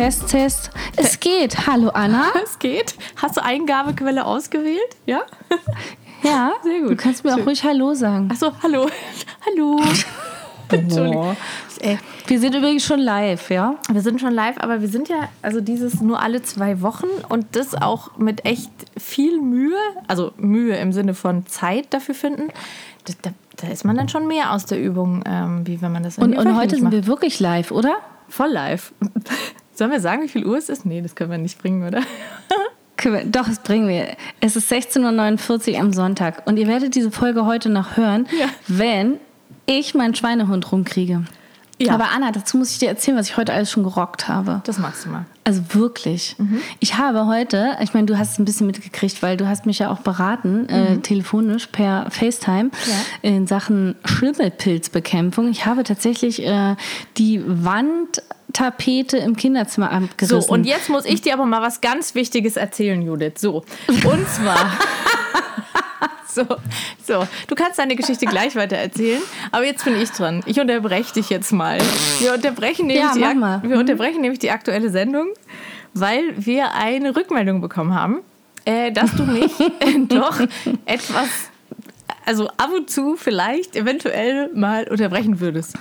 Test, Test. Es geht. Hallo Anna. Es geht. Hast du Eingabequelle ausgewählt? Ja? Ja, Sehr gut. Du kannst mir auch ruhig Hallo sagen. Achso, hallo. hallo. Entschuldigung. Ey, Wir sind übrigens schon live, ja? wir sind schon live, aber wir sind ja, also dieses nur alle zwei Wochen und das auch mit echt viel Mühe, also Mühe im Sinne von Zeit dafür finden. Das, da, da ist man dann schon mehr aus der Übung, ähm, wie wenn man das Und, irgendwie und heute sind wir wirklich live, oder? Voll live. Sollen wir sagen, wie viel Uhr es ist? Nee, das können wir nicht bringen, oder? Doch, das bringen wir. Es ist 16.49 Uhr am Sonntag. Und ihr werdet diese Folge heute noch hören, Ja. wenn ich meinen Schweinehund rumkriege. Ja. Aber Anna, dazu muss ich dir erzählen, was ich heute alles schon gerockt habe. Das machst du mal. Also wirklich. Ich habe heute, ich meine, du hast es ein bisschen mitgekriegt, weil du hast mich ja auch beraten, äh, telefonisch per FaceTime in Sachen Schimmelpilzbekämpfung. Ich habe tatsächlich äh, die Wandtapete im Kinderzimmer abgerissen. So, und jetzt muss ich dir aber mal was ganz Wichtiges erzählen, Judith. So, und zwar. so, so, du kannst deine Geschichte gleich weiter erzählen, aber jetzt bin ich dran. Ich unterbreche dich jetzt mal. Wir unterbrechen nämlich, Ja, die. Wir unterbrechen nämlich die aktuelle Sendung, weil wir eine Rückmeldung bekommen haben, äh, dass du mich äh, doch etwas, also ab und zu vielleicht eventuell mal unterbrechen würdest.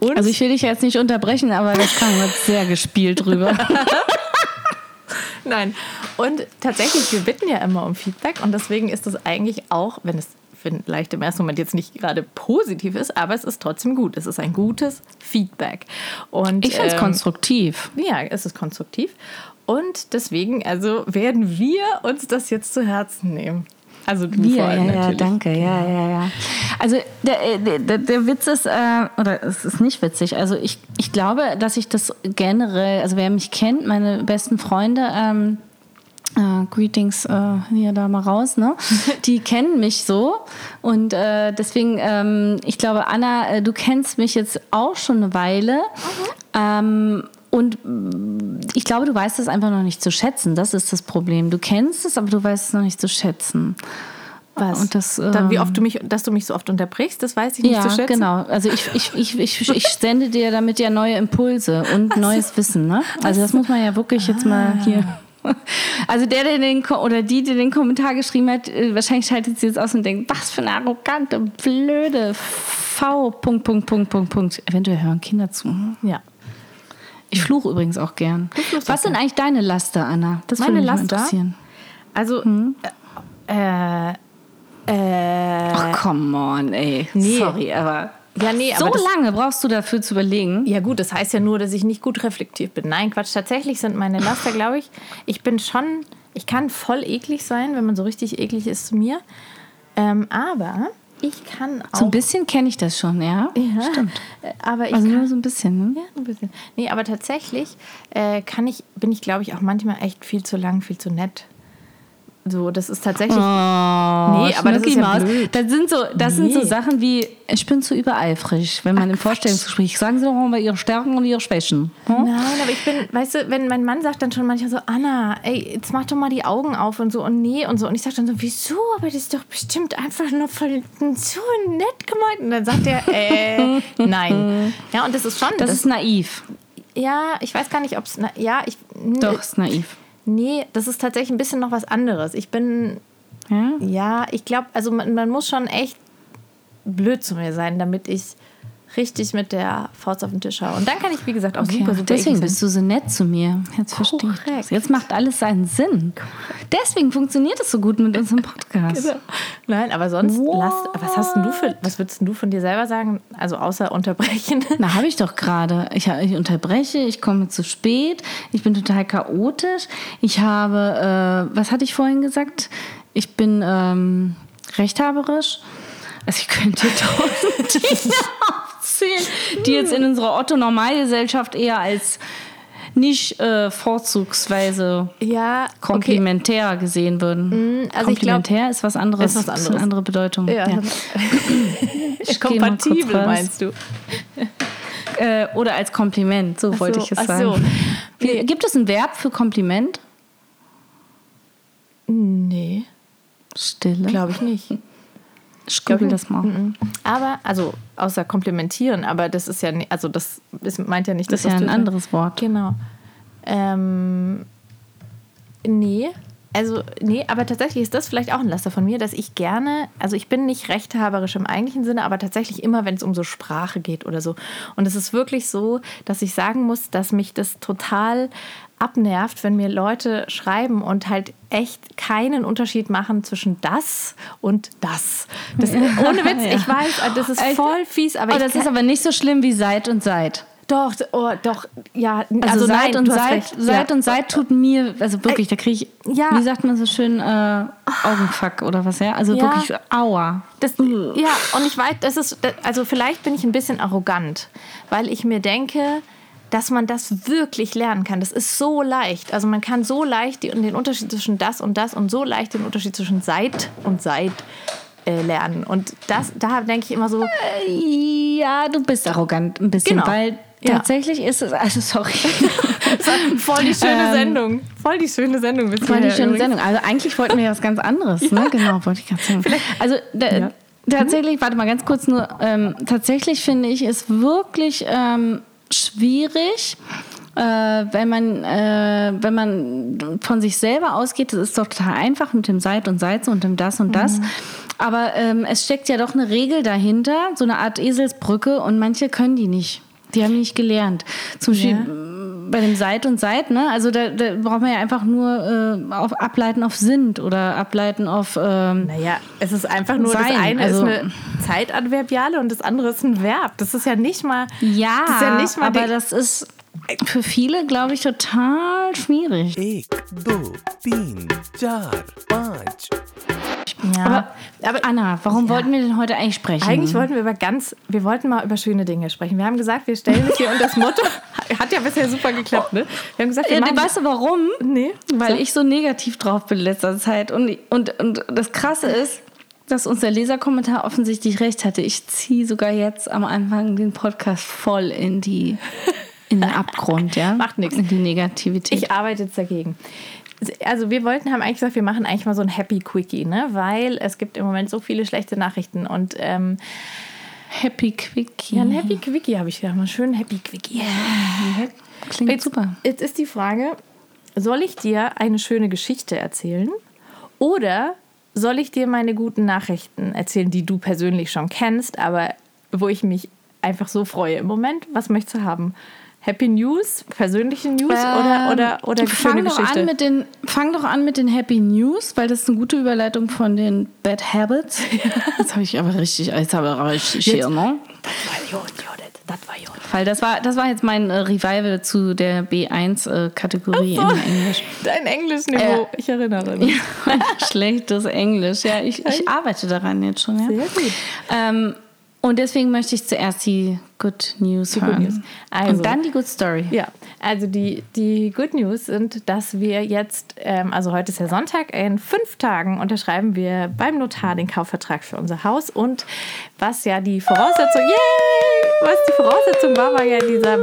Und also ich will dich jetzt nicht unterbrechen, aber das kam jetzt sehr gespielt drüber. Nein. Und tatsächlich, wir bitten ja immer um Feedback und deswegen ist es eigentlich auch, wenn es vielleicht im ersten Moment jetzt nicht gerade positiv ist, aber es ist trotzdem gut. Es ist ein gutes Feedback. Und, Ich finde es ähm, konstruktiv. Ja, es ist konstruktiv. Und deswegen, also werden wir uns das jetzt zu Herzen nehmen. Also du Wir, vor ja, allem ja, natürlich. danke, ja, ja, ja. Also der, äh, der, der, der Witz ist, äh, oder es ist nicht witzig, also ich, ich glaube, dass ich das generell, also wer mich kennt, meine besten Freunde, ähm, äh, Greetings äh, hier da mal raus, ne? Die kennen mich so und äh, deswegen, ähm, ich glaube, Anna, äh, du kennst mich jetzt auch schon eine Weile. Ähm, und ich glaube, du weißt es einfach noch nicht zu schätzen. Das ist das Problem. Du kennst es, aber du weißt es noch nicht zu schätzen. Was? Und das, Dann, wie ähm, oft du mich, dass du mich so oft unterbrichst, das weiß ich nicht ja, zu schätzen. genau. Also ich, ich, ich, ich, ich sende dir damit ja neue Impulse und neues Wissen. Ne? Also das muss man ja wirklich jetzt mal hier. Also der, der den oder die, die den Kommentar geschrieben hat, äh, wahrscheinlich schaltet sie jetzt aus und denkt, was für eine arrogante, blöde V. Punkt, Punkt, Punkt, Punkt, Punkt. Eventuell hören Kinder zu. hm? Ja. Ich fluche übrigens auch gern. Was sind eigentlich deine Laster, Anna? Das Meine würde mich Laster? interessieren. Also, Hm? äh, äh, Ach, come on, ey. Nee. Sorry, aber ja, nee, so das, lange brauchst du dafür zu überlegen. Ja gut, das heißt ja nur, dass ich nicht gut reflektiert bin. Nein, Quatsch. Tatsächlich sind meine Laster, glaube ich, ich bin schon, ich kann voll eklig sein, wenn man so richtig eklig ist zu mir. Ähm, aber ich kann auch... So ein bisschen kenne ich das schon, ja. ja, Stimmt. äh, Aber ich Also kann, nur so ein bisschen, ne? ja, ein bisschen. Nee, aber tatsächlich äh, kann ich, bin ich, glaube ich, auch manchmal echt viel zu lang, viel zu nett. So, das ist tatsächlich... Oh, Nee, aber das ist ja Schnucki-Maus. blöd. Das sind so, das sind so Nee. Sachen wie, ich bin zu übereifrig, wenn man im Vorstellungsgespräch, sagen Sie doch mal Ihre Stärken und Ihre Schwächen. Hm? Nein, aber ich bin, weißt du, wenn mein Mann sagt dann schon manchmal so, Anna, ey, jetzt mach doch mal die Augen auf und so und nee und so. Und ich sag dann so, wieso? Aber das ist doch bestimmt einfach nur voll so nett gemeint. Und dann sagt er, äh, nein. Ja, und das ist schon, Das ist naiv. ja, ich weiß gar nicht, ob es, ja, ich, Doch, ist naiv. Nee, das ist tatsächlich ein bisschen noch was anderes. Ich bin, Ja? ja, ich glaube, also man, man muss schon echt blöd zu mir sein, damit ich richtig mit der Faust auf den Tisch haue. Und dann kann ich, wie gesagt, auch Okay. super, super Deswegen bist du so nett zu mir. Jetzt verstehe ich das. Jetzt macht alles seinen Sinn. Deswegen funktioniert es so gut mit unserem Podcast. Genau. Nein, aber sonst, lass, was hast du für, was würdest du von dir selber sagen? Also außer unterbrechen. Na, habe ich doch gerade. Ich, ich unterbreche, ich komme zu spät, ich bin total chaotisch. Ich habe, äh, was hatte ich vorhin gesagt? Ich bin ähm, rechthaberisch. Also ich könnte tausend Dinge aufzählen, die jetzt in unserer Otto-Normalgesellschaft eher als nicht äh, vorzugsweise Ja, okay. komplementär gesehen würden. also ich glaub- komplementär ist was anderes. Ist was Ist eine anderes. andere Bedeutung. Ja. Ja. Kompatibel meinst du? Äh, oder als Kompliment, so wollte so, ich es sagen. so. Nee. Gibt es ein Verb für Kompliment? Nee, Stille. glaube ich nicht. Ich google das mal. Mhm. Aber, also, außer komplimentieren, aber das ist ja, also das ist, meint ja nicht, Das dass ist ja das ein anderes Wort. Genau. Ähm, nee. Also, nee, aber tatsächlich ist das vielleicht auch ein Laster von mir, dass ich gerne, also ich bin nicht rechthaberisch im eigentlichen Sinne, aber tatsächlich immer, wenn es um so Sprache geht oder so. Und es ist wirklich so, dass ich sagen muss, dass mich das total abnervt, wenn mir Leute schreiben und halt echt keinen Unterschied machen zwischen das und das. das ohne Witz, Ja. ich weiß, das ist voll fies, aber Oh, das ist aber nicht so schlimm wie seit und seit. doch, oh, doch, ja, Also, also, seit nein, und seit, seit ja. und seit tut mir, also wirklich, da kriege ich, Ja. wie sagt man so schön, äh, Augenfuck oder was, ja? Also Ja. wirklich, aua. Das, ja, und ich weiß, das ist, also vielleicht bin ich ein bisschen arrogant, weil ich mir denke, dass man das wirklich lernen kann. Das ist so leicht. Also man kann so leicht die, den Unterschied zwischen das und das und so leicht den Unterschied zwischen seit und seit äh, lernen. Und das, da denke ich immer so, Ja, du bist arrogant ein bisschen, Genau. weil Ja. tatsächlich ist es, also sorry, voll die schöne Ähm, Sendung. Voll die schöne Sendung. bis Das war eine hierher schöne übrigens. Sendung. Also eigentlich wollten wir ja was ganz anderes, ne? Genau, wollte ich gerade sagen. Also da, Ja. tatsächlich, warte mal ganz kurz nur, ähm, tatsächlich finde ich es wirklich ähm, schwierig, äh, wenn man äh, wenn man von sich selber ausgeht, das ist doch total einfach mit dem Seit und Seit und dem Das und Das. Aber ähm, es steckt ja doch eine Regel dahinter, so eine Art Eselsbrücke und manche können die nicht. Die haben die nicht gelernt. Zum Beispiel Ja bei dem Seit und Seit, ne? Also da, da braucht man ja einfach nur äh, auf, ableiten auf sind oder ableiten auf. Ähm, naja, es ist einfach nur sein. das eine also, ist eine Zeitadverbiale und das andere ist ein Verb. Das ist ja nicht mal. Ja, das ja nicht mal aber das ist für viele, glaube ich, total schwierig. Ich, du, teen, jar, panch. Ja. Aber, aber Anna, warum wollten wir denn heute eigentlich sprechen? Eigentlich wollten wir über ganz, wir wollten mal über schöne Dinge sprechen. Wir haben gesagt, wir stellen uns hier unter das Motto, hat ja bisher super geklappt, ne? Wir haben gesagt, wir Ja, machen, weißt du warum? Nee. Weil So. ich so negativ drauf bin in letzter Zeit. Und, und, und das Krasse ist, dass uns der Leserkommentar offensichtlich recht hatte. Ich ziehe sogar jetzt am Anfang den Podcast voll in die in den Abgrund, ja? Macht nix. In die Negativität. ich arbeite jetzt dagegen. Also wir wollten, haben eigentlich gesagt, wir machen eigentlich mal so ein Happy Quickie, ne? Weil es gibt im Moment so viele schlechte Nachrichten und ähm, Happy Quickie. ja, ein Happy Quickie habe ich gedacht, mal schön Happy Quickie. Klingt Jetzt, super. Jetzt ist die Frage, soll ich dir eine schöne Geschichte erzählen oder soll ich dir meine guten Nachrichten erzählen, die du persönlich schon kennst, aber wo ich mich einfach so freue im Moment? Was möchtest du haben? Happy News, persönliche News oder, oder, oder Ähm, fang doch Geschichte? An mit den, fang doch an mit den Happy News, weil das ist eine gute Überleitung von den Bad Habits. Jetzt habe ich aber richtig, jetzt habe ich aber richtig hier, ne? Das war gut, das war gut. Weil das war, das war jetzt mein äh, Revival zu der B1-Kategorie Ach so. in Englisch. Dein Englischniveau, Äh, ich erinnere mich. Schlechtes Englisch. Ja, ich, ich arbeite daran jetzt schon. Ja. Sehr gut. Ähm, und deswegen möchte ich zuerst die Good News Die Good hören. News. Also- und dann die Good Story. Ja, also die, die Good News sind, dass wir jetzt, ähm, also heute ist ja Sonntag, in fünf Tagen unterschreiben wir beim Notar den Kaufvertrag für unser Haus. Und was ja die Voraussetzung, yay, was die Voraussetzung war, war ja dieser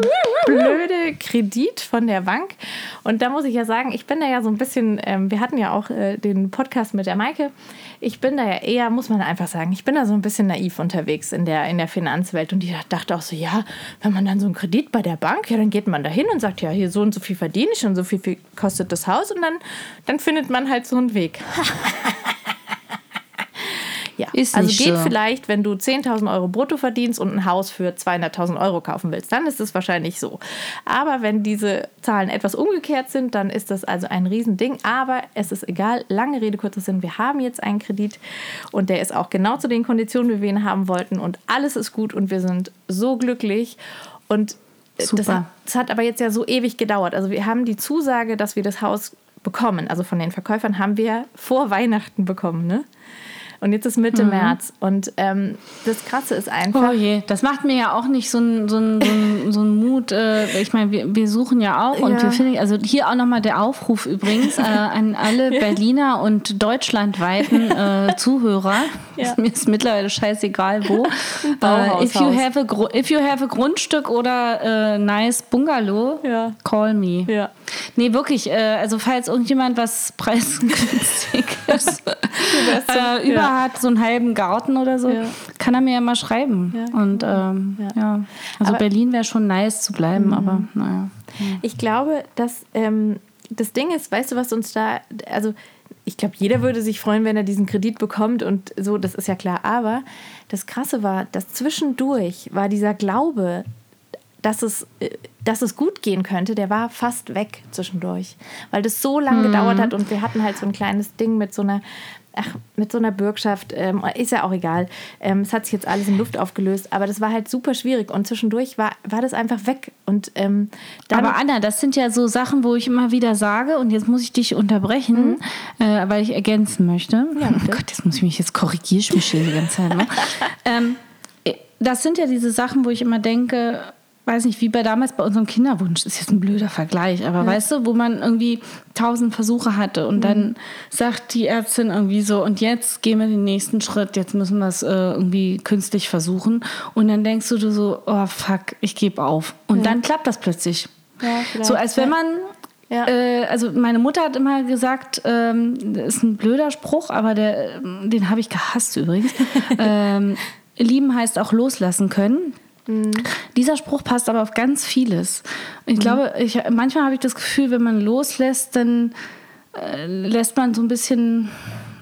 blöde Kredit von der Bank. Und da muss ich ja sagen, ich bin da ja so ein bisschen, ähm, wir hatten ja auch äh, den Podcast mit der Maike. Ich bin da ja eher, muss man einfach sagen, ich bin da so ein bisschen naiv unterwegs in der, in der Finanzwelt. Und die dachte auch so, ja, wenn man dann so einen Kredit bei der Bank, ja, dann geht man da hin und sagt, ja, hier so und so viel verdiene ich und so viel, viel kostet das Haus. Und dann, dann findet man halt so einen Weg. Ja, Ist also geht so. vielleicht, wenn du 10.000 Euro brutto verdienst und ein Haus für 200.000 Euro kaufen willst, dann ist es wahrscheinlich so. Aber wenn diese Zahlen etwas umgekehrt sind, dann ist das also ein Riesending. Aber es ist egal, lange Rede, kurzer Sinn, wir haben jetzt einen Kredit und der ist auch genau zu den Konditionen, wie wir ihn haben wollten und alles ist gut und wir sind so glücklich und äh, das, Super. das hat aber jetzt ja so ewig gedauert. Also wir haben die Zusage, dass wir das Haus bekommen, also von den Verkäufern haben wir vor Weihnachten bekommen, ne? Und jetzt ist Mitte März. Und ähm, das Krasse ist einfach. Oh je, das macht mir ja auch nicht so einen so so so Mut. Äh, ich meine, wir, wir suchen ja auch und Ja. wir finden, also hier auch nochmal der Aufruf übrigens äh, an alle Berliner und deutschlandweiten äh, Zuhörer. Ja. Mir ist mittlerweile scheißegal wo. Bauhaus, if, you have a, if you have a Grundstück oder äh, nice Bungalow, Ja. call me. Ja. Nee, wirklich. Äh, also falls irgendjemand was preisgünstiges äh, über ja. hat, so einen halben Garten oder so, Ja. kann er mir ja mal schreiben. Ja, Und ähm, Ja. also Aber- Mhm. Berlin wäre schon nice zu bleiben, aber naja. Ich glaube, dass ähm, das Ding ist, weißt du, was uns da, also ich glaube, jeder würde sich freuen, wenn er diesen Kredit bekommt und so, das ist ja klar. Aber das Krasse war, dass zwischendurch war dieser Glaube, dass es, äh, dass es gut gehen könnte, der war fast weg zwischendurch, weil das so lange gedauert hat und wir hatten halt so ein kleines Ding mit so einer, ach, mit so einer Bürgschaft, ähm, ist ja auch egal. Ähm, es hat sich jetzt alles in Luft aufgelöst, aber das war halt super schwierig und zwischendurch war, war das einfach weg und ähm, Aber Anna, das sind ja so Sachen, wo ich immer wieder sage, und jetzt muss ich dich unterbrechen, äh, weil ich ergänzen möchte. Mhm. Ja, oh. Gott, jetzt muss ich mich, jetzt korrigiere ich mich hier die ganze Zeit. Ne? ähm, das sind ja diese Sachen, wo ich immer denke, weiß nicht, wie bei damals bei unserem Kinderwunsch, ist jetzt ein blöder Vergleich, aber weißt du, wo man irgendwie tausend Versuche hatte und dann sagt die Ärztin irgendwie so, und jetzt gehen wir den nächsten Schritt, jetzt müssen wir es äh, irgendwie künstlich versuchen. Und dann denkst du so, oh fuck, ich gebe auf. Und dann klappt das plötzlich. Ja, so als wenn ja. man Ja. äh, also meine Mutter hat immer gesagt, ähm, das ist ein blöder Spruch, aber der, ähm, den habe ich gehasst übrigens. ähm, lieben heißt auch loslassen können. Mhm. Dieser Spruch passt aber auf ganz vieles. Ich glaube, ich, manchmal habe ich das Gefühl, wenn man loslässt, dann äh, lässt man so ein bisschen,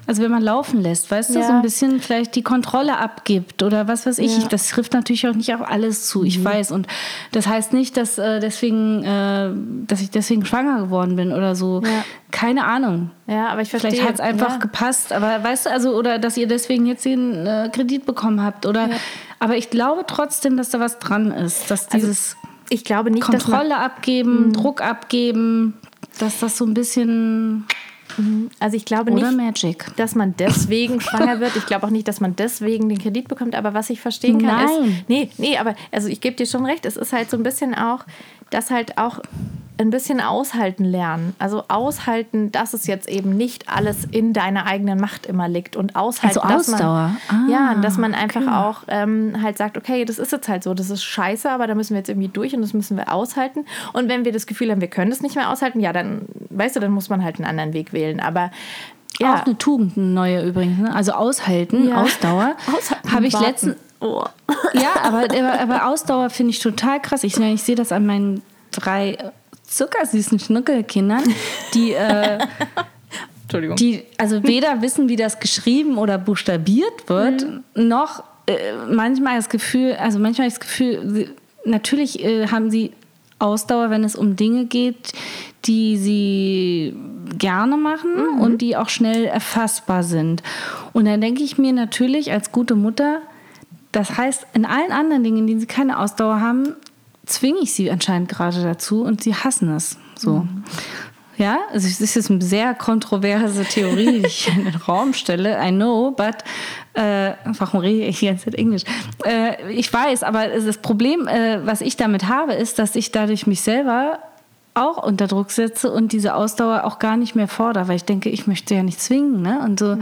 also wenn man laufen lässt, weißt du, Ja. so ein bisschen vielleicht die Kontrolle abgibt oder was weiß ich. Ja. Mhm. Das trifft natürlich auch nicht auf alles zu, ich weiß. Und das heißt nicht, dass, äh, deswegen, äh, dass ich deswegen schwanger geworden bin oder so. Ja. Keine Ahnung. Ja, aber ich verstehe. Vielleicht hat es einfach gepasst, aber weißt du, also, oder dass ihr deswegen jetzt den äh, Kredit bekommen habt, oder, aber ich glaube trotzdem, dass da was dran ist, dass Also, dieses Ich glaube nicht, dass man, Kontrolle abgeben, Druck abgeben, dass das so ein bisschen, also ich glaube oder nicht, Magic. dass man deswegen schwanger wird. Ich glaube auch nicht, dass man deswegen den Kredit bekommt. Aber was ich verstehen kann, Nein. ist, nee, nee, aber also ich gebe dir schon recht. Es ist halt so ein bisschen auch, dass halt auch ein bisschen aushalten lernen. Also aushalten, dass es jetzt eben nicht alles in deiner eigenen Macht immer liegt und aushalten, Also dass Ausdauer. man Ah, ja, dass man einfach auch ähm, halt sagt, okay, das ist jetzt halt so, das ist scheiße, aber da müssen wir jetzt irgendwie durch und das müssen wir aushalten. Und wenn wir das Gefühl haben, wir können es nicht mehr aushalten, ja, dann weißt du, dann muss man halt einen anderen Weg wählen. Aber ja, Auch eine Tugend, eine neue übrigens. Ne? Also aushalten, Ja. Ausdauer. Aushalten, Habe ich letztens. Oh. Ja, aber, aber, aber Ausdauer finde ich total krass. Ich, ich sehe das an meinen drei zuckersüßen Schnuckelkindern, die, äh, Entschuldigung. die also weder wissen, wie das geschrieben oder buchstabiert wird, noch äh, manchmal das Gefühl, also manchmal das Gefühl, sie, natürlich äh, haben sie Ausdauer, wenn es um Dinge geht, die sie gerne machen und die auch schnell erfassbar sind. Und dann denke ich mir natürlich als gute Mutter, das heißt, in allen anderen Dingen, in denen sie keine Ausdauer haben, zwinge ich sie anscheinend gerade dazu und sie hassen es. So. Ja, also es ist jetzt eine sehr kontroverse Theorie, die ich in den Raum stelle. I know, but äh, warum rede ich die ganze Zeit Englisch? Äh, ich weiß, aber das Problem, äh, was ich damit habe, ist, dass ich dadurch mich selber auch unter Druck setze und diese Ausdauer auch gar nicht mehr fordere, weil ich denke, ich möchte ja nicht zwingen, ne? Und so,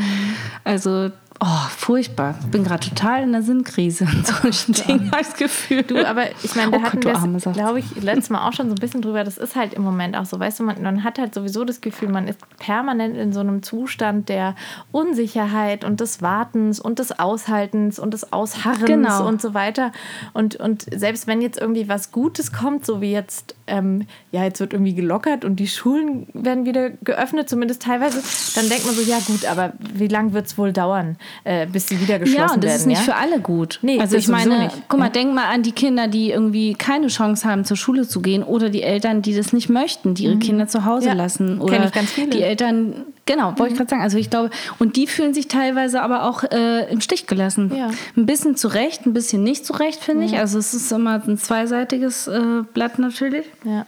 also, oh, furchtbar. Ich bin gerade total in der Sinnkrise in solchen Dingen, ich das Gefühl. Du, aber ich meine, da Oh hatten wir glaube ich, letztes Mal auch schon so ein bisschen drüber. Das ist halt im Moment auch so. Weißt du, man, man hat halt sowieso das Gefühl, man ist permanent in so einem Zustand der Unsicherheit und des Wartens und des Aushaltens und des Ausharrens Genau. und so weiter. Und, und selbst wenn jetzt irgendwie was Gutes kommt, so wie jetzt, ähm, ja, jetzt wird irgendwie gelockert und die Schulen werden wieder geöffnet, zumindest teilweise, dann denkt man so, ja gut, aber wie lange wird es wohl dauern, äh, bis sie wieder geschlossen Ja, und das werden? ist nicht ja? für alle gut. Nee, also ich meine, nicht. guck mal, Ja. denk mal an die Kinder, die irgendwie keine Chance haben, zur Schule zu gehen oder die Eltern, die das nicht möchten, die ihre Kinder zu Hause Mhm. Ja, lassen. Oder ich ganz viele. Mhm. die Eltern, genau, wollte ich gerade sagen. Also ich glaube, und die fühlen sich teilweise aber auch äh, im Stich gelassen. Ja. Ein bisschen zurecht, ein bisschen nicht zurecht, finde ich. Also es ist immer ein zweiseitiges äh, Blatt natürlich. Ja.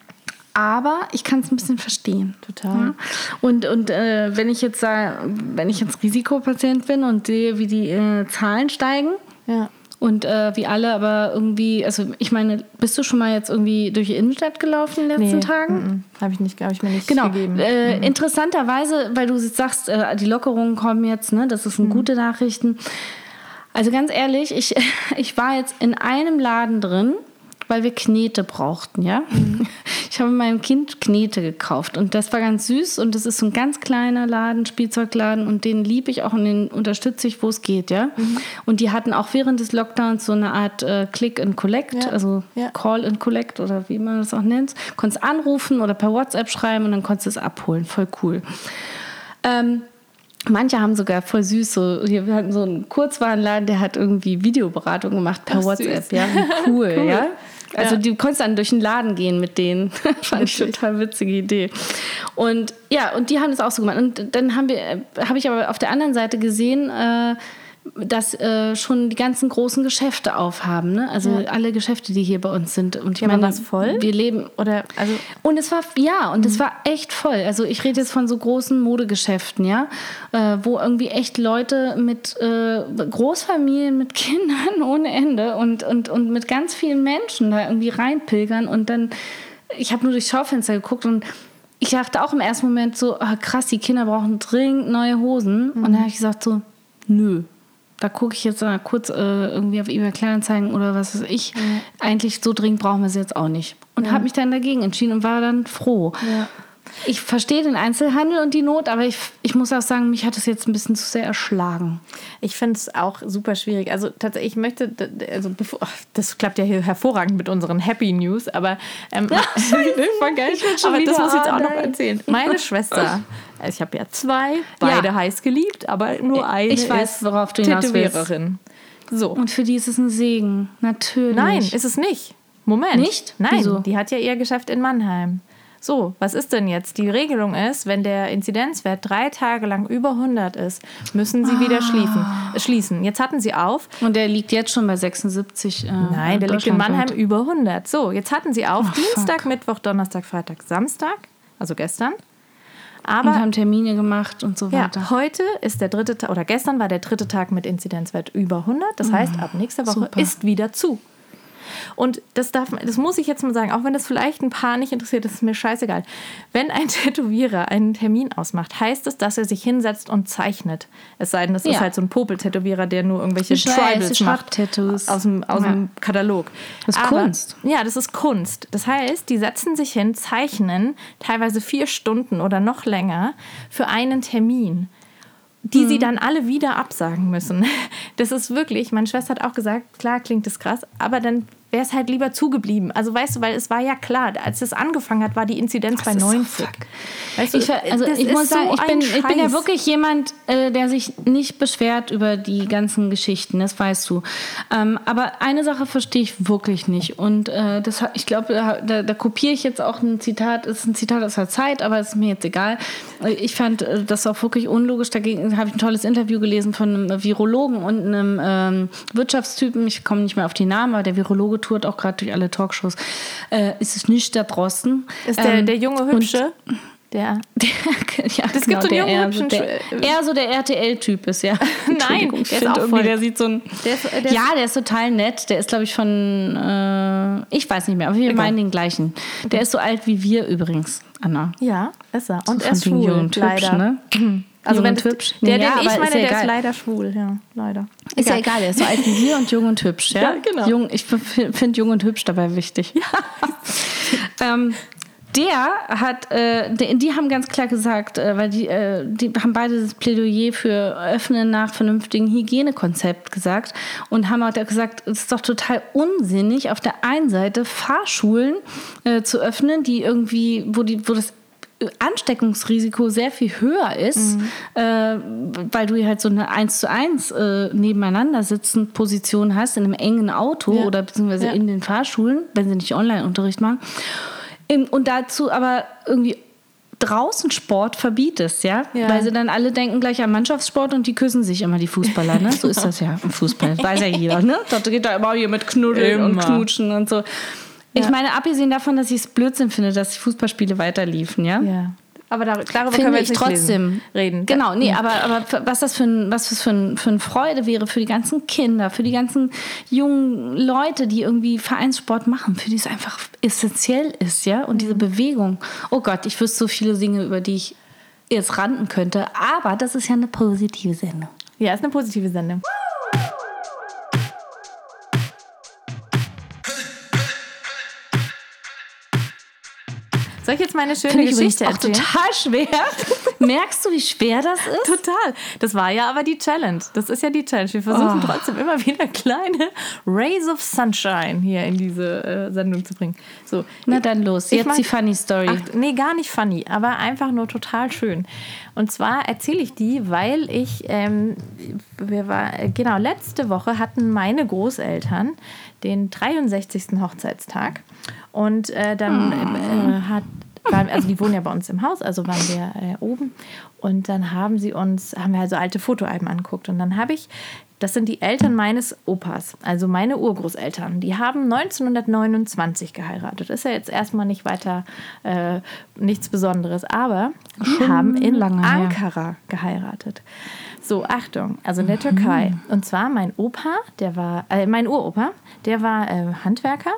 aber ich kann es ein bisschen verstehen. Total. Ja? Und, und äh, wenn ich jetzt sage, wenn ich jetzt Risikopatient bin und sehe, wie die äh, Zahlen steigen Ja. Und äh, wie alle aber irgendwie, also ich meine, bist du schon mal jetzt irgendwie durch die Innenstadt gelaufen in den letzten Tagen? Habe ich, nicht- hab ich mir nicht Genau. gegeben. Äh, Interessanterweise, weil du sagst, äh, die Lockerungen kommen jetzt, ne? das Mhm. sind gute Nachrichten. Also ganz ehrlich, ich, ich war jetzt in einem Laden drin, weil wir Knete brauchten, ja. Mhm. Ich habe meinem Kind Knete gekauft und das war ganz süß und das ist so ein ganz kleiner Laden, Spielzeugladen und den liebe ich auch und den unterstütze ich, wo es geht, ja. Mhm. Und die hatten auch während des Lockdowns so eine Art äh, Click and Collect, Ja. also Ja. Call and Collect oder wie man das auch nennt. Konntest anrufen oder per WhatsApp schreiben und dann konntest du es abholen. Voll cool. Ähm, manche haben sogar voll süß so, wir hatten so einen Kurzwarenladen, der hat irgendwie Videoberatung gemacht per Ach, WhatsApp. süß. Ja, wie cool, ja. Also Ja. du konntest dann durch den Laden gehen mit denen. Fand ich total witzige Idee. Und ja, und die haben das auch so gemacht. Und dann haben wir, äh, habe ich aber auf der anderen Seite gesehen, äh, dass äh, schon die ganzen großen Geschäfte aufhaben. Ne? Also alle Geschäfte, die hier bei uns sind. Und ich Ja, meine, war's voll? Wir leben Oder, also, und es war, ja, und es war echt voll. Also ich rede jetzt von so großen Modegeschäften, ja, äh, wo irgendwie echt Leute mit äh, Großfamilien, mit Kindern ohne Ende und, und, und mit ganz vielen Menschen da irgendwie reinpilgern. Und dann, ich habe nur durchs Schaufenster geguckt und ich dachte auch im ersten Moment so, ah, krass, die Kinder brauchen dringend neue Hosen. Und dann habe ich gesagt so, nö. Da gucke ich jetzt mal kurz äh, irgendwie auf eBay Kleinanzeigen oder was weiß ich. Eigentlich so dringend brauchen wir sie jetzt auch nicht. Und habe mich dann dagegen entschieden und war dann froh. Ich verstehe den Einzelhandel und die Not, aber ich, ich muss auch sagen, mich hat es jetzt ein bisschen zu sehr erschlagen. ich finde es auch super schwierig. Also tatsächlich, ich möchte, also bevor, das klappt ja hier hervorragend mit unseren Happy News, aber ähm, voll geil. Aber das muss ich jetzt auch noch erzählen. Meine Schwester, also ich habe ja zwei, beide Ja. heiß geliebt, aber nur eine Ich weiß, ist worauf du. Tätowiererin. So. Und für die ist es ein Segen. Natürlich. Nein, ist es nicht. Moment. Nicht? Nein, Wieso? die hat ja ihr Geschäft in Mannheim. So, was ist denn jetzt? Die Regelung ist, wenn der Inzidenzwert drei Tage lang über 100 ist, müssen sie wieder schließen, Ah. schließen. Jetzt hatten sie auf. Und der liegt jetzt schon bei 76. Äh, Nein, der liegt in Mannheim über 100. So, jetzt hatten sie auf Ach, Dienstag, fuck. Mittwoch, Donnerstag, Freitag, Samstag, also gestern. Und Aber haben Termine gemacht und so ja, weiter. heute ist der dritte Tag, oder gestern war der dritte Tag mit Inzidenzwert über 100. Das heißt, ab nächster Woche Mhm. super. ist wieder zu. Und das darf, das muss ich jetzt mal sagen, auch wenn das vielleicht ein paar nicht interessiert, das ist mir scheißegal. Wenn ein Tätowierer einen Termin ausmacht, heißt es, dass er sich hinsetzt und zeichnet. Es sei denn, das ist Ja. halt so ein Popel-Tätowierer, der nur irgendwelche Ich weiß, Tribals die macht Schraubtattoos. aus dem, aus Ja. dem Katalog. Das ist Aber- Kunst. Ja, das ist Kunst. Das heißt, die setzen sich hin, zeichnen teilweise vier Stunden oder noch länger für einen Termin die Mhm. sie dann alle wieder absagen müssen. Das ist wirklich, meine Schwester hat auch gesagt, klar klingt das krass, aber dann wäre es halt lieber zugeblieben. Also weißt du, weil es war ja klar, als es angefangen hat, war die Inzidenz bei ist so 90. fuck. Weißt du, Ich, also das ich muss sagen, so ich bin, ich bin ja wirklich jemand, äh, der sich nicht beschwert über die ganzen Geschichten, das weißt du. Ähm, aber eine Sache verstehe ich wirklich nicht. Und äh, das, ich glaube, da, da, kopiere ich jetzt auch ein Zitat, ist ein Zitat aus der Zeit, aber es ist mir jetzt egal. Ich fand äh, das auch wirklich unlogisch. Dagegen habe ich ein tolles Interview gelesen von einem Virologen und einem ähm, Wirtschaftstypen. Ich komme nicht mehr auf die Namen, aber der Virologe tourt auch gerade durch alle Talkshows. Äh, ist es nicht der Drosten? ist der, Ähm, der junge Hübsche, der der, ja, gibt genau, so einen jungen, eher, so hübschen der, Sch- eher so der RTL-Typ ist, ja. Nein, der ist auch voll- der sieht so ein. der ist- der ja, der ist total nett. Der ist, glaube ich, von. Äh, ich weiß nicht mehr, aber wir Egal. meinen den gleichen. Der ist so alt wie wir übrigens, Anna. Ja, ist er. Und er ist schwul, hübsch, ne? Also Jung wenn und hübsch. Der, Ja, den ich meine, ist ja der ist egal. leider schwul, ja, leider. Ist ja egal, der ist so alt wie wir und jung und hübsch. Ja, Ja, genau. Jung, ich finde jung und hübsch dabei wichtig. ähm, der hat, äh, die, die haben ganz klar gesagt, äh, weil die, äh, die haben beide das Plädoyer für Öffnen nach vernünftigen Hygienekonzept gesagt und haben auch gesagt, es ist doch total unsinnig, auf der einen Seite Fahrschulen äh, zu öffnen, die irgendwie, wo, die, wo das Ansteckungsrisiko sehr viel höher ist, äh, weil du halt so eine 1 zu 1 äh, nebeneinander sitzen Position hast in einem engen Auto Ja. oder beziehungsweise Ja. in den Fahrschulen, wenn sie nicht Online-Unterricht machen. Im- Und dazu aber irgendwie draußen Sport verbietest, ja? Ja. Weil sie dann alle denken gleich an Mannschaftssport und die küssen sich immer, die Fußballer, ne? So ist das ja im Fußball, weiß ja jeder, ne? Das geht da immer hier mit Knuddeln und Immer. Knutschen und so. Ich meine, abgesehen davon, dass ich es Blödsinn finde, dass die Fußballspiele weiterliefen, ja? Ja. Aber dar darüber Finde können wir jetzt nicht trotzdem. reden. Genau, nee, aber, aber was das für, ein, was das für, ein, für eine Freude wäre für die ganzen Kinder, für die ganzen jungen Leute, die irgendwie Vereinssport machen, für die es einfach essentiell ist, ja? Und diese Bewegung. Oh Gott, ich wüsste so viele Dinge, über die ich jetzt randen könnte, aber das ist ja eine positive Sendung. Ja, ist eine positive Sendung. Soll ich jetzt meine schöne Finde ich Geschichte auch erzählen? total schwer. Merkst du, wie schwer das ist? Total. Das war ja aber die Challenge. Das ist ja die Challenge. Wir versuchen Oh. trotzdem immer wieder kleine Rays of Sunshine hier in diese äh, Sendung zu bringen. So. Na dann los, Ich jetzt mag- die Funny Story. Ach, nee, gar nicht funny, aber einfach nur total schön. Und zwar erzähle ich die, weil ich, ähm, wir war, äh, genau, letzte Woche hatten meine Großeltern den 63. Hochzeitstag. Und äh, dann äh, hat, waren, also die wohnen ja bei uns im Haus, also waren wir äh, oben. Und dann haben sie uns, haben wir also alte Fotoalben angeguckt. Und dann habe ich, das sind die Eltern meines Opas, also meine Urgroßeltern. Die haben 1929 geheiratet. Ist ja jetzt erstmal nicht weiter äh, nichts Besonderes, aber die haben in lange. Ankara geheiratet. So, Achtung, also in der Türkei. Und zwar mein Opa, der war, äh, mein Uropa, der war äh, Handwerker.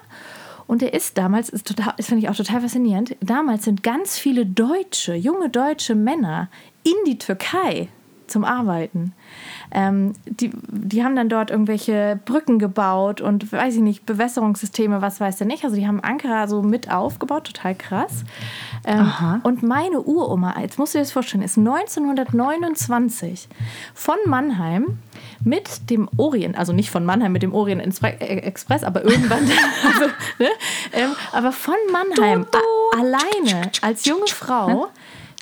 Und der ist damals, ist total, das finde ich auch total faszinierend, damals sind ganz viele deutsche, junge deutsche Männer in die Türkei zum Arbeiten. Ähm, die, die haben dann dort irgendwelche Brücken gebaut und weiß ich nicht, Bewässerungssysteme, was weiß der nicht. Also die haben Ankara so mit aufgebaut, total krass. Ähm, und meine Uroma, jetzt musst du dir das vorstellen, ist 1929 von Mannheim mit dem Orient, also nicht von Mannheim mit dem Orient äh, Express, aber irgendwann, also, ne? ähm, aber von Mannheim a- alleine als junge Frau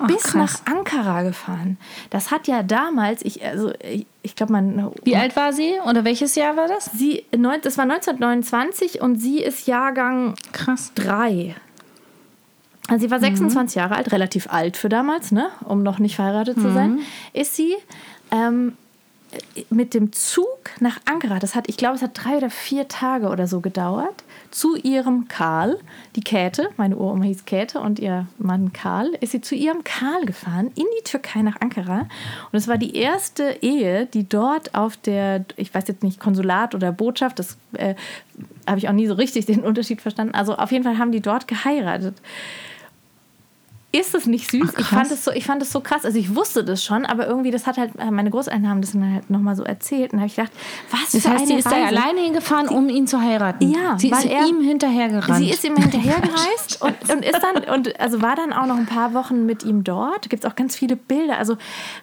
bis krass. nach Ankara gefahren. Das hat ja damals, ich, also ich, ich glaube, man. Wie alt war sie oder welches Jahr war das? Sie, neun- das war 1929 und sie ist Jahrgang Krass. 3. Also sie war 26 Jahre alt, relativ alt für damals, ne? um noch nicht verheiratet zu sein. Ist sie ähm, mit dem Zug nach Ankara, das hat, ich glaube, es hat drei oder vier Tage oder so gedauert, zu ihrem Karl, die Käthe, meine Uroma hieß Käthe und ihr Mann Karl, ist sie zu ihrem Karl gefahren, in die Türkei nach Ankara. Und es war die erste Ehe, die dort auf der, ich weiß jetzt nicht, Konsulat oder Botschaft, das äh, habe ich auch nie so richtig den Unterschied verstanden. Also auf jeden Fall haben die dort geheiratet. Ist es nicht süß? ich, fand es so, ich fand es so krass. Also ich wusste das schon, aber irgendwie, das hat halt, äh, meine Großeltern haben das dann halt nochmal so erzählt. Und da habe ich gedacht, was Das für heißt, eine sie ist da Reise. alleine hingefahren, um ihn zu heiraten. Ja, sie ist er- ihm hinterhergerannt. Sie ist ihm hinterhergereist und, und ist dann und also war dann auch noch ein paar Wochen mit ihm dort. Gibt es auch ganz viele Bilder, also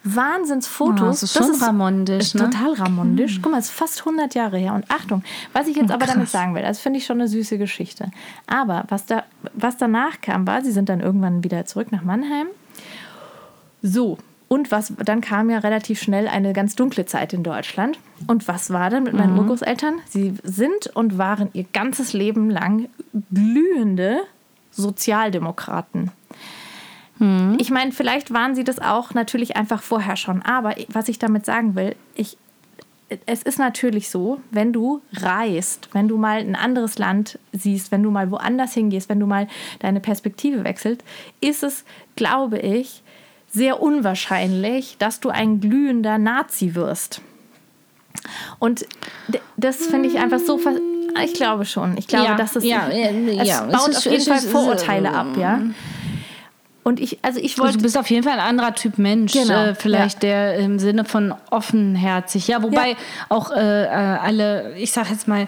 Wahnsinnsfotos. Oh, das ist schon ramondisch, ist ne? Total ramondisch. Guck mal, es ist fast 100 Jahre her. Und Achtung, was ich jetzt aber damit sagen will, das finde ich schon eine süße Geschichte. Aber was da was danach kam, war, sie sind dann irgendwann wieder zurück nach Mannheim. So, und was, dann kam ja relativ schnell eine ganz dunkle Zeit in Deutschland. Und was war dann mit meinen Urgroßeltern? Sie sind und waren ihr ganzes Leben lang glühende Sozialdemokraten. Ich meine, vielleicht waren sie das auch natürlich einfach vorher schon. Aber was ich damit sagen will, ich, es ist natürlich so, wenn du reist, wenn du mal ein anderes Land siehst, wenn du mal woanders hingehst, wenn du mal deine Perspektive wechselst, ist es, glaube ich, sehr unwahrscheinlich, dass du ein glühender Nazi wirst. Und das finde ich einfach so. Ich glaube schon. Ich glaube, Ja, dass es, ja, es ja, es baut ist- auf jeden es Fall Vorurteile ab, ja. Und ich, also ich Also wollte. du bist auf jeden Fall ein anderer Typ Mensch, Genau, äh, vielleicht der im Sinne von offenherzig. Ja, wobei Ja. auch äh, äh, alle, ich sag jetzt mal,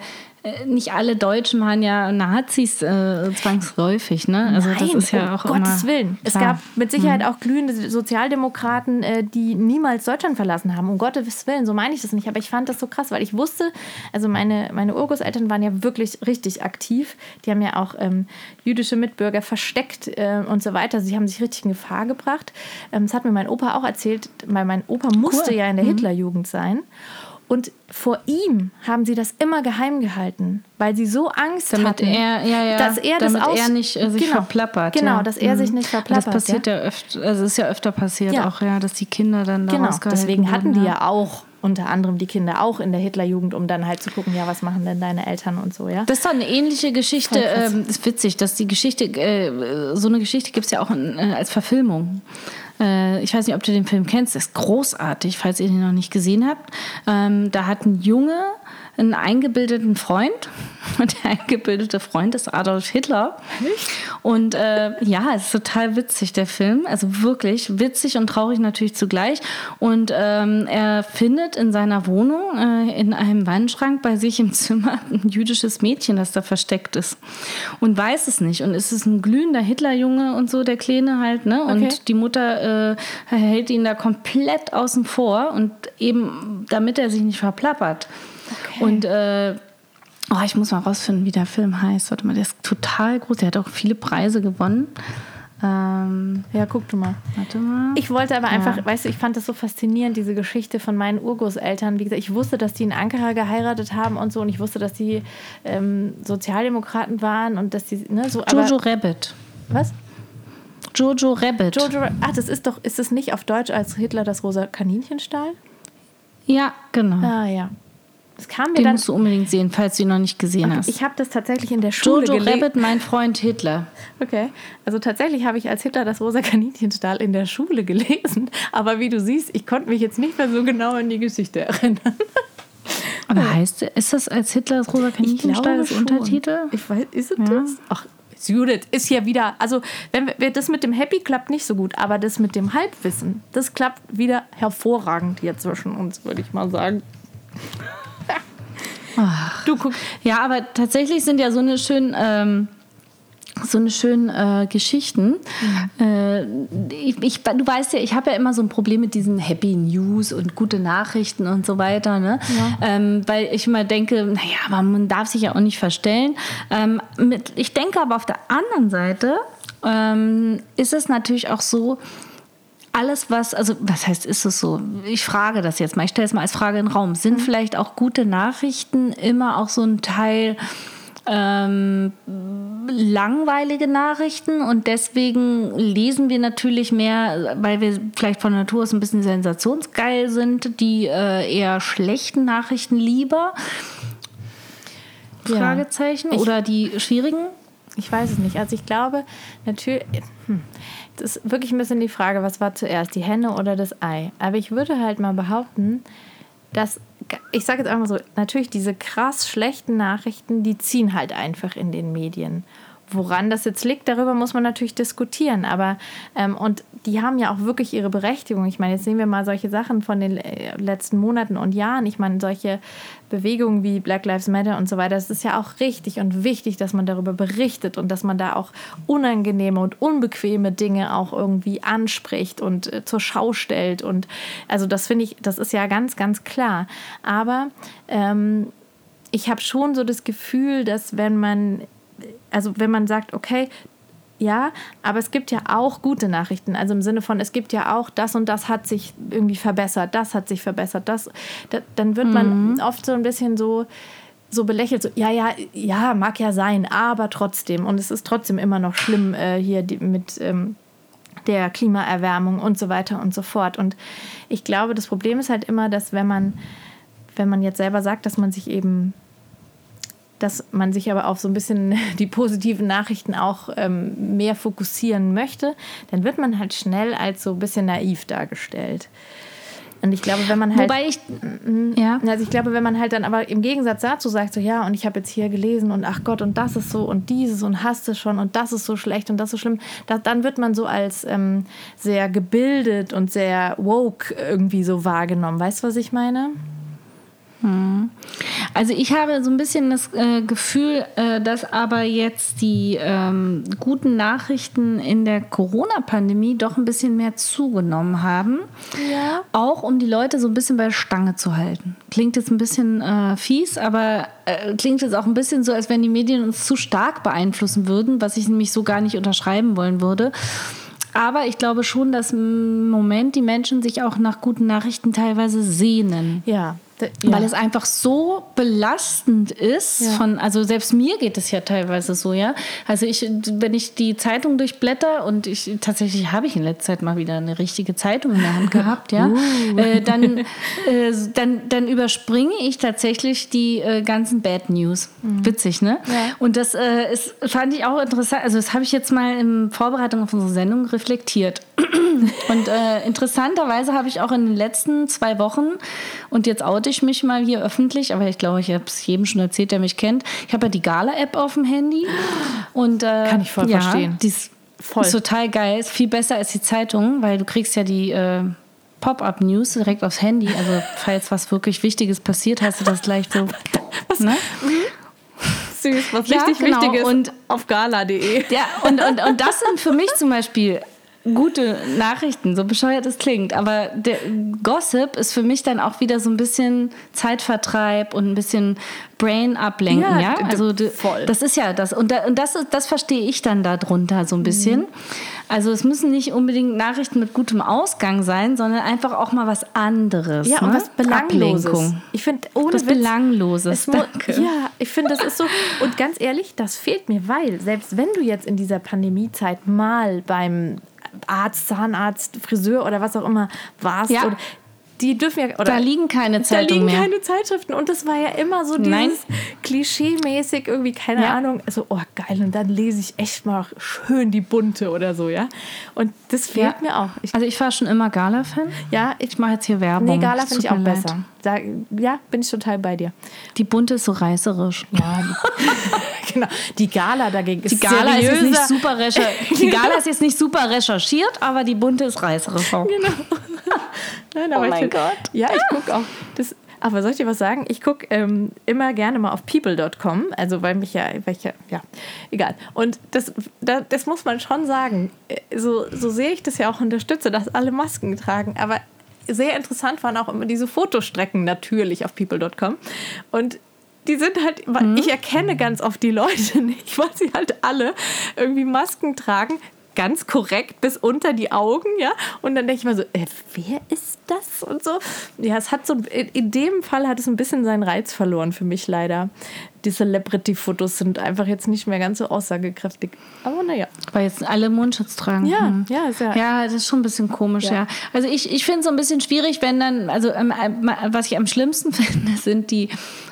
nicht alle Deutschen waren ja Nazis äh, zwangsläufig, ne? Also das Nein, ist ja um auch Gottes immer, Willen. Es klar. Mhm. gab mit Sicherheit auch glühende Sozialdemokraten, äh, die niemals Deutschland verlassen haben. Um Gottes Willen, so meine ich das nicht. Aber ich fand das so krass, weil ich wusste, also meine, meine Urgroßeltern waren ja wirklich richtig aktiv. Die haben ja auch ähm, jüdische Mitbürger versteckt äh, und so weiter. Sie haben sich richtig in Gefahr gebracht. Ähm, das hat mir mein Opa auch erzählt, weil mein Opa musste ja in der Hitlerjugend sein. Und vor ihm haben sie das immer geheim gehalten, weil sie so Angst Damit hatten, er, ja, ja, dass er das damit aus er nicht äh, sich genau, verplappert. Genau, ja. dass er sich Mhm. nicht verplappert. Das passiert ja. öfter, also ist ja öfter passiert auch, ja, dass die Kinder dann da Genau, deswegen hatten die wurden, ja auch unter anderem die Kinder auch in der Hitlerjugend, um dann halt zu gucken, ja, was machen denn deine Eltern und so, ja. Das ist doch eine ähnliche Geschichte. Ähm, ist witzig, dass die Geschichte, äh, so eine Geschichte gibt es ja auch in, äh, als Verfilmung. Äh, ich weiß nicht, ob du den Film kennst. Das ist großartig, falls ihr den noch nicht gesehen habt. Ähm, da hat ein Junge einen eingebildeten Freund. Und der eingebildete Freund ist Adolf Hitler. Und äh, ja, es ist total witzig, der Film. Also wirklich witzig und traurig natürlich zugleich. Und ähm, er findet in seiner Wohnung, äh, in einem Wandschrank bei sich im Zimmer, ein jüdisches Mädchen, das da versteckt ist. Und weiß es nicht. Und es ist ein glühender Hitlerjunge und so, der Kleine halt. Ne? Und Okay. die Mutter äh, hält ihn da komplett außen vor. Und eben, damit er sich nicht verplappert. Und äh, oh, ich muss mal rausfinden, wie der Film heißt. Warte mal, der ist total groß. Der hat auch viele Preise gewonnen. Ähm, Ja, guck du mal. warte mal. Ich wollte aber einfach, Ja. weißt du, ich fand das so faszinierend, diese Geschichte von meinen Urgroßeltern. Wie gesagt, ich wusste, dass die in Ankara geheiratet haben und so, und ich wusste, dass die ähm, Sozialdemokraten waren und dass die, ne, so, Jojo Rabbit. was? Jojo Rabbit. Jojo, ach, das ist doch, ist das nicht auf Deutsch als Hitler das rosa Kaninchen stahl? Ja, genau. Ah, ja. Das kam mir Den dann, musst du unbedingt sehen, falls du ihn noch nicht gesehen hast. ich habe das tatsächlich in der Schule Jojo gelesen. Rabbit, mein Freund Hitler. Okay, also tatsächlich habe ich als Hitler das rosa Kaninchenstahl in der Schule gelesen, aber wie du siehst, ich konnte mich jetzt nicht mehr so genau an die Geschichte erinnern. Aber heißt, ist das als Hitler das rosa Kaninchenstall das. Untertitel? Ich weiß, ist es das? Ach, Judith ist ja wieder, also wenn wir, das mit dem Happy klappt nicht so gut, aber das mit dem Halbwissen, das klappt wieder hervorragend hier zwischen uns, würde ich mal sagen. Du guck, Ja, aber tatsächlich sind ja so eine schönen, ähm, so eine schönen äh, Geschichten. Äh, ich, ich, du weißt ja, ich habe ja immer so ein Problem mit diesen Happy News und gute Nachrichten und so weiter, ne? Ähm, weil ich immer denke, naja, aber man darf sich ja auch nicht verstellen. Ähm, mit, ich denke aber auf der anderen Seite ähm, ist es natürlich auch so, alles, was, also was heißt, ist es so? Ich frage das jetzt mal, ich stelle es mal als Frage in den Raum. Sind vielleicht auch gute Nachrichten immer auch so ein Teil ähm, langweilige Nachrichten und deswegen lesen wir natürlich mehr, weil wir vielleicht von Natur aus ein bisschen sensationsgeil sind, die äh, eher schlechten Nachrichten lieber? Ja. Fragezeichen Ich- oder die schwierigen? ich weiß es nicht. Also ich glaube, natürlich, hm, das ist wirklich ein bisschen die Frage, was war zuerst, die Henne oder das Ei? Aber ich würde halt mal behaupten, dass, ich sage jetzt einfach so, natürlich diese krass schlechten Nachrichten, die ziehen halt einfach in den Medien. Woran das jetzt liegt, darüber muss man natürlich diskutieren. Aber, ähm, und die haben ja auch wirklich ihre Berechtigung. Ich meine, jetzt sehen wir mal solche Sachen von den äh, letzten Monaten und Jahren. Ich meine, solche Bewegungen wie Black Lives Matter und so weiter, das ist ja auch richtig und wichtig, dass man darüber berichtet und dass man da auch unangenehme und unbequeme Dinge auch irgendwie anspricht und äh, zur Schau stellt. Und also das finde ich, das ist ja ganz, ganz klar. Aber ähm, ich habe schon so das Gefühl, dass wenn man, also wenn man sagt, okay, ja, aber es gibt ja auch gute Nachrichten. Also im Sinne von, es gibt ja auch das und das hat sich irgendwie verbessert, das hat sich verbessert, das, da, dann wird man oft so ein bisschen so so belächelt, so, ja, ja, ja, mag ja sein, aber trotzdem. Und es ist trotzdem immer noch schlimm äh, hier die, mit ähm, der Klimaerwärmung und so weiter und so fort. Und ich glaube, das Problem ist halt immer, dass wenn man, wenn man jetzt selber sagt, dass man sich eben dass man sich aber auf so ein bisschen die positiven Nachrichten auch ähm, mehr fokussieren möchte, dann wird man halt schnell als so ein bisschen naiv dargestellt. Und ich glaube, wenn man halt. Wobei ich, ja. Also ich glaube, wenn man halt dann aber im Gegensatz dazu sagt, so ja, und ich habe jetzt hier gelesen und ach Gott, und das ist so und dieses und hast es schon und das ist so schlecht und das ist so schlimm, da, dann wird man so als ähm, sehr gebildet und sehr woke irgendwie so wahrgenommen. Weißt du, was ich meine? Also ich habe so ein bisschen das äh, Gefühl, äh, dass aber jetzt die ähm, guten Nachrichten in der Corona-Pandemie doch ein bisschen mehr zugenommen haben. Ja. Auch um die Leute so ein bisschen bei der Stange zu halten. Klingt jetzt ein bisschen äh, fies, aber äh, klingt jetzt auch ein bisschen so, als wenn die Medien uns zu stark beeinflussen würden, was ich nämlich so gar nicht unterschreiben wollen würde. Aber ich glaube schon, dass im Moment die Menschen sich auch nach guten Nachrichten teilweise sehnen. Ja, ja. Weil es einfach so belastend ist. Ja. Von, also selbst mir geht es ja teilweise so, ja. Also ich, wenn ich die Zeitung durchblätter und ich tatsächlich habe ich in letzter Zeit mal wieder eine richtige Zeitung in der Hand gehabt, ja, Uh. äh, dann, äh, dann, dann überspringe ich tatsächlich die äh, ganzen Bad News. Witzig, ne? Mhm. Ja. Und das äh, ist, fand ich auch interessant. Also das habe ich jetzt mal in Vorbereitung auf unsere Sendung reflektiert. Und äh, interessanterweise habe ich auch in den letzten zwei Wochen, und jetzt oute ich mich mal hier öffentlich, aber ich glaube, ich habe es jedem schon erzählt, der mich kennt. Ich habe ja die Gala-App auf dem Handy. Und, äh, Kann ich voll ja, verstehen. Die ist, Voll. ist total geil, ist viel besser als die Zeitung, weil du kriegst ja die äh, Pop-up-News direkt aufs Handy. Also falls was wirklich Wichtiges passiert, hast du das gleich so. Ne? Süß, was Ja, richtig genau. wichtig ist. Und- auf gala.de. Ja, und, und, und das sind für mich zum Beispiel gute Nachrichten, so bescheuert es klingt. Aber der Gossip ist für mich dann auch wieder so ein bisschen Zeitvertreib und ein bisschen Brain ablenken, Ja, ja. Also voll. das ist ja das. Und, da, und das, ist, das verstehe ich dann darunter so ein bisschen. Mhm. Also es müssen nicht unbedingt Nachrichten mit gutem Ausgang sein, sondern einfach auch mal was anderes. Ja, und ne? was Belangloses. Ablenkung. Ich finde, ohne Was Witz, Belangloses, danke. Ja, ich finde, das ist so. Und ganz ehrlich, das fehlt mir, weil selbst wenn du jetzt in dieser Pandemiezeit mal beim Arzt, Zahnarzt, Friseur oder was auch immer warst, Ja. Die dürfen ja. Oder Da liegen keine da Zeitungen liegen mehr. keine Zeitschriften. Und das war ja immer so dieses Nein. Klischee-mäßig, irgendwie, keine Ja. Ahnung. Also, oh geil, und dann lese ich echt mal schön die bunte oder so, ja. Und das fehlt mir auch. Ich, Also ich war schon immer Gala-Fan. ja, ich Ich mache jetzt hier Werbung. Nee, Gala finde ich auch leid. besser. Da, ja, bin ich total bei dir. Die bunte ist so reißerisch. Ja, die, genau. Die Gala dagegen ist Die Gala ist jetzt nicht seriöser. super recherchiert. Die Gala ist jetzt nicht super recherchiert, aber die bunte ist reißerisch. Nein, aber Oh ich mein find- Gott. Ja, ich gucke auch. Das, aber soll ich dir was sagen? Ich gucke ähm, immer gerne mal auf people.com, also weil mich ja, weil ich ja, ja, egal. Und das, da, das muss man schon sagen. Äh, So, so sehe ich das ja auch unterstütze, dass alle Masken tragen. Aber sehr interessant waren auch immer diese Fotostrecken natürlich auf people.com. Und die sind halt, weil ich erkenne ganz oft die Leute nicht, weil sie halt alle irgendwie Masken tragen, ganz korrekt bis unter die Augen, ja. Und dann denke ich mal so, äh, wer ist das und so. Ja, es hat so, in, in dem Fall hat es ein bisschen seinen Reiz verloren für mich leider. Die Celebrity-Fotos sind einfach jetzt nicht mehr ganz so aussagekräftig. Aber naja. Weil jetzt alle Mundschutz tragen. Ja, Hm. ja, ist ja. Ja, das ist schon ein bisschen komisch, ja. Ja. Also ich, ich finde es so ein bisschen schwierig, wenn dann, also ähm, ähm, was ich am schlimmsten finde, sind die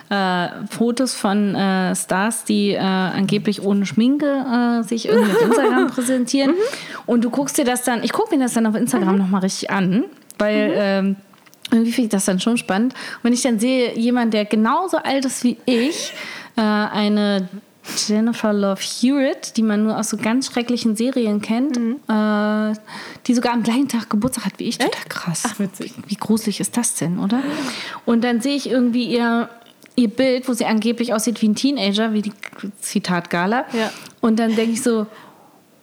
äh, Fotos von äh, Stars, die äh, angeblich ohne Schminke äh, sich irgendwie auf Instagram präsentieren. Und du guckst dir das dann, ich gucke mir das dann auf Instagram nochmal richtig an, weil ähm, irgendwie finde ich das dann schon spannend. Und wenn ich dann sehe, jemand, der genauso alt ist wie ich, äh, eine Jennifer Love Hewitt, die man nur aus so ganz schrecklichen Serien kennt, äh, die sogar am gleichen Tag Geburtstag hat wie ich. Total krass. Ach, witzig. Wie, wie gruselig ist das denn, oder? Und dann sehe ich irgendwie ihr, ihr Bild, wo sie angeblich aussieht wie ein Teenager, wie die Zitat Gala. Ja. Und dann denke ich so,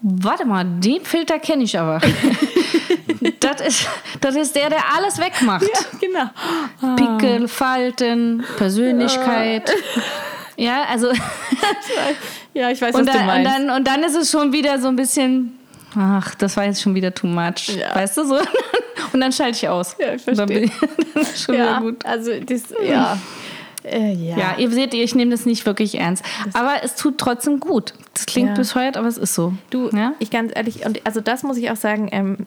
warte mal, den Filter kenne ich aber. das, ist, das ist der, der alles wegmacht. genau. Pickel, Falten, Persönlichkeit. Ja, also Ja, ich weiß, und was du dann, und, meinst. dann, und dann ist es schon wieder so ein bisschen, ach, das war jetzt schon wieder too much. Ja. Weißt du so? Und dann schalte ich aus. Ja, ich Und dann, bin verstehe. dann ist schon ja, wieder gut. also das, ja. Äh, ja. Ja, ihr seht, ich nehme das nicht wirklich ernst. Aber es tut trotzdem gut. Das klingt Ja. bescheuert, aber es ist so. Du, ja? ich ganz ehrlich, und also das muss ich auch sagen, ähm, äh,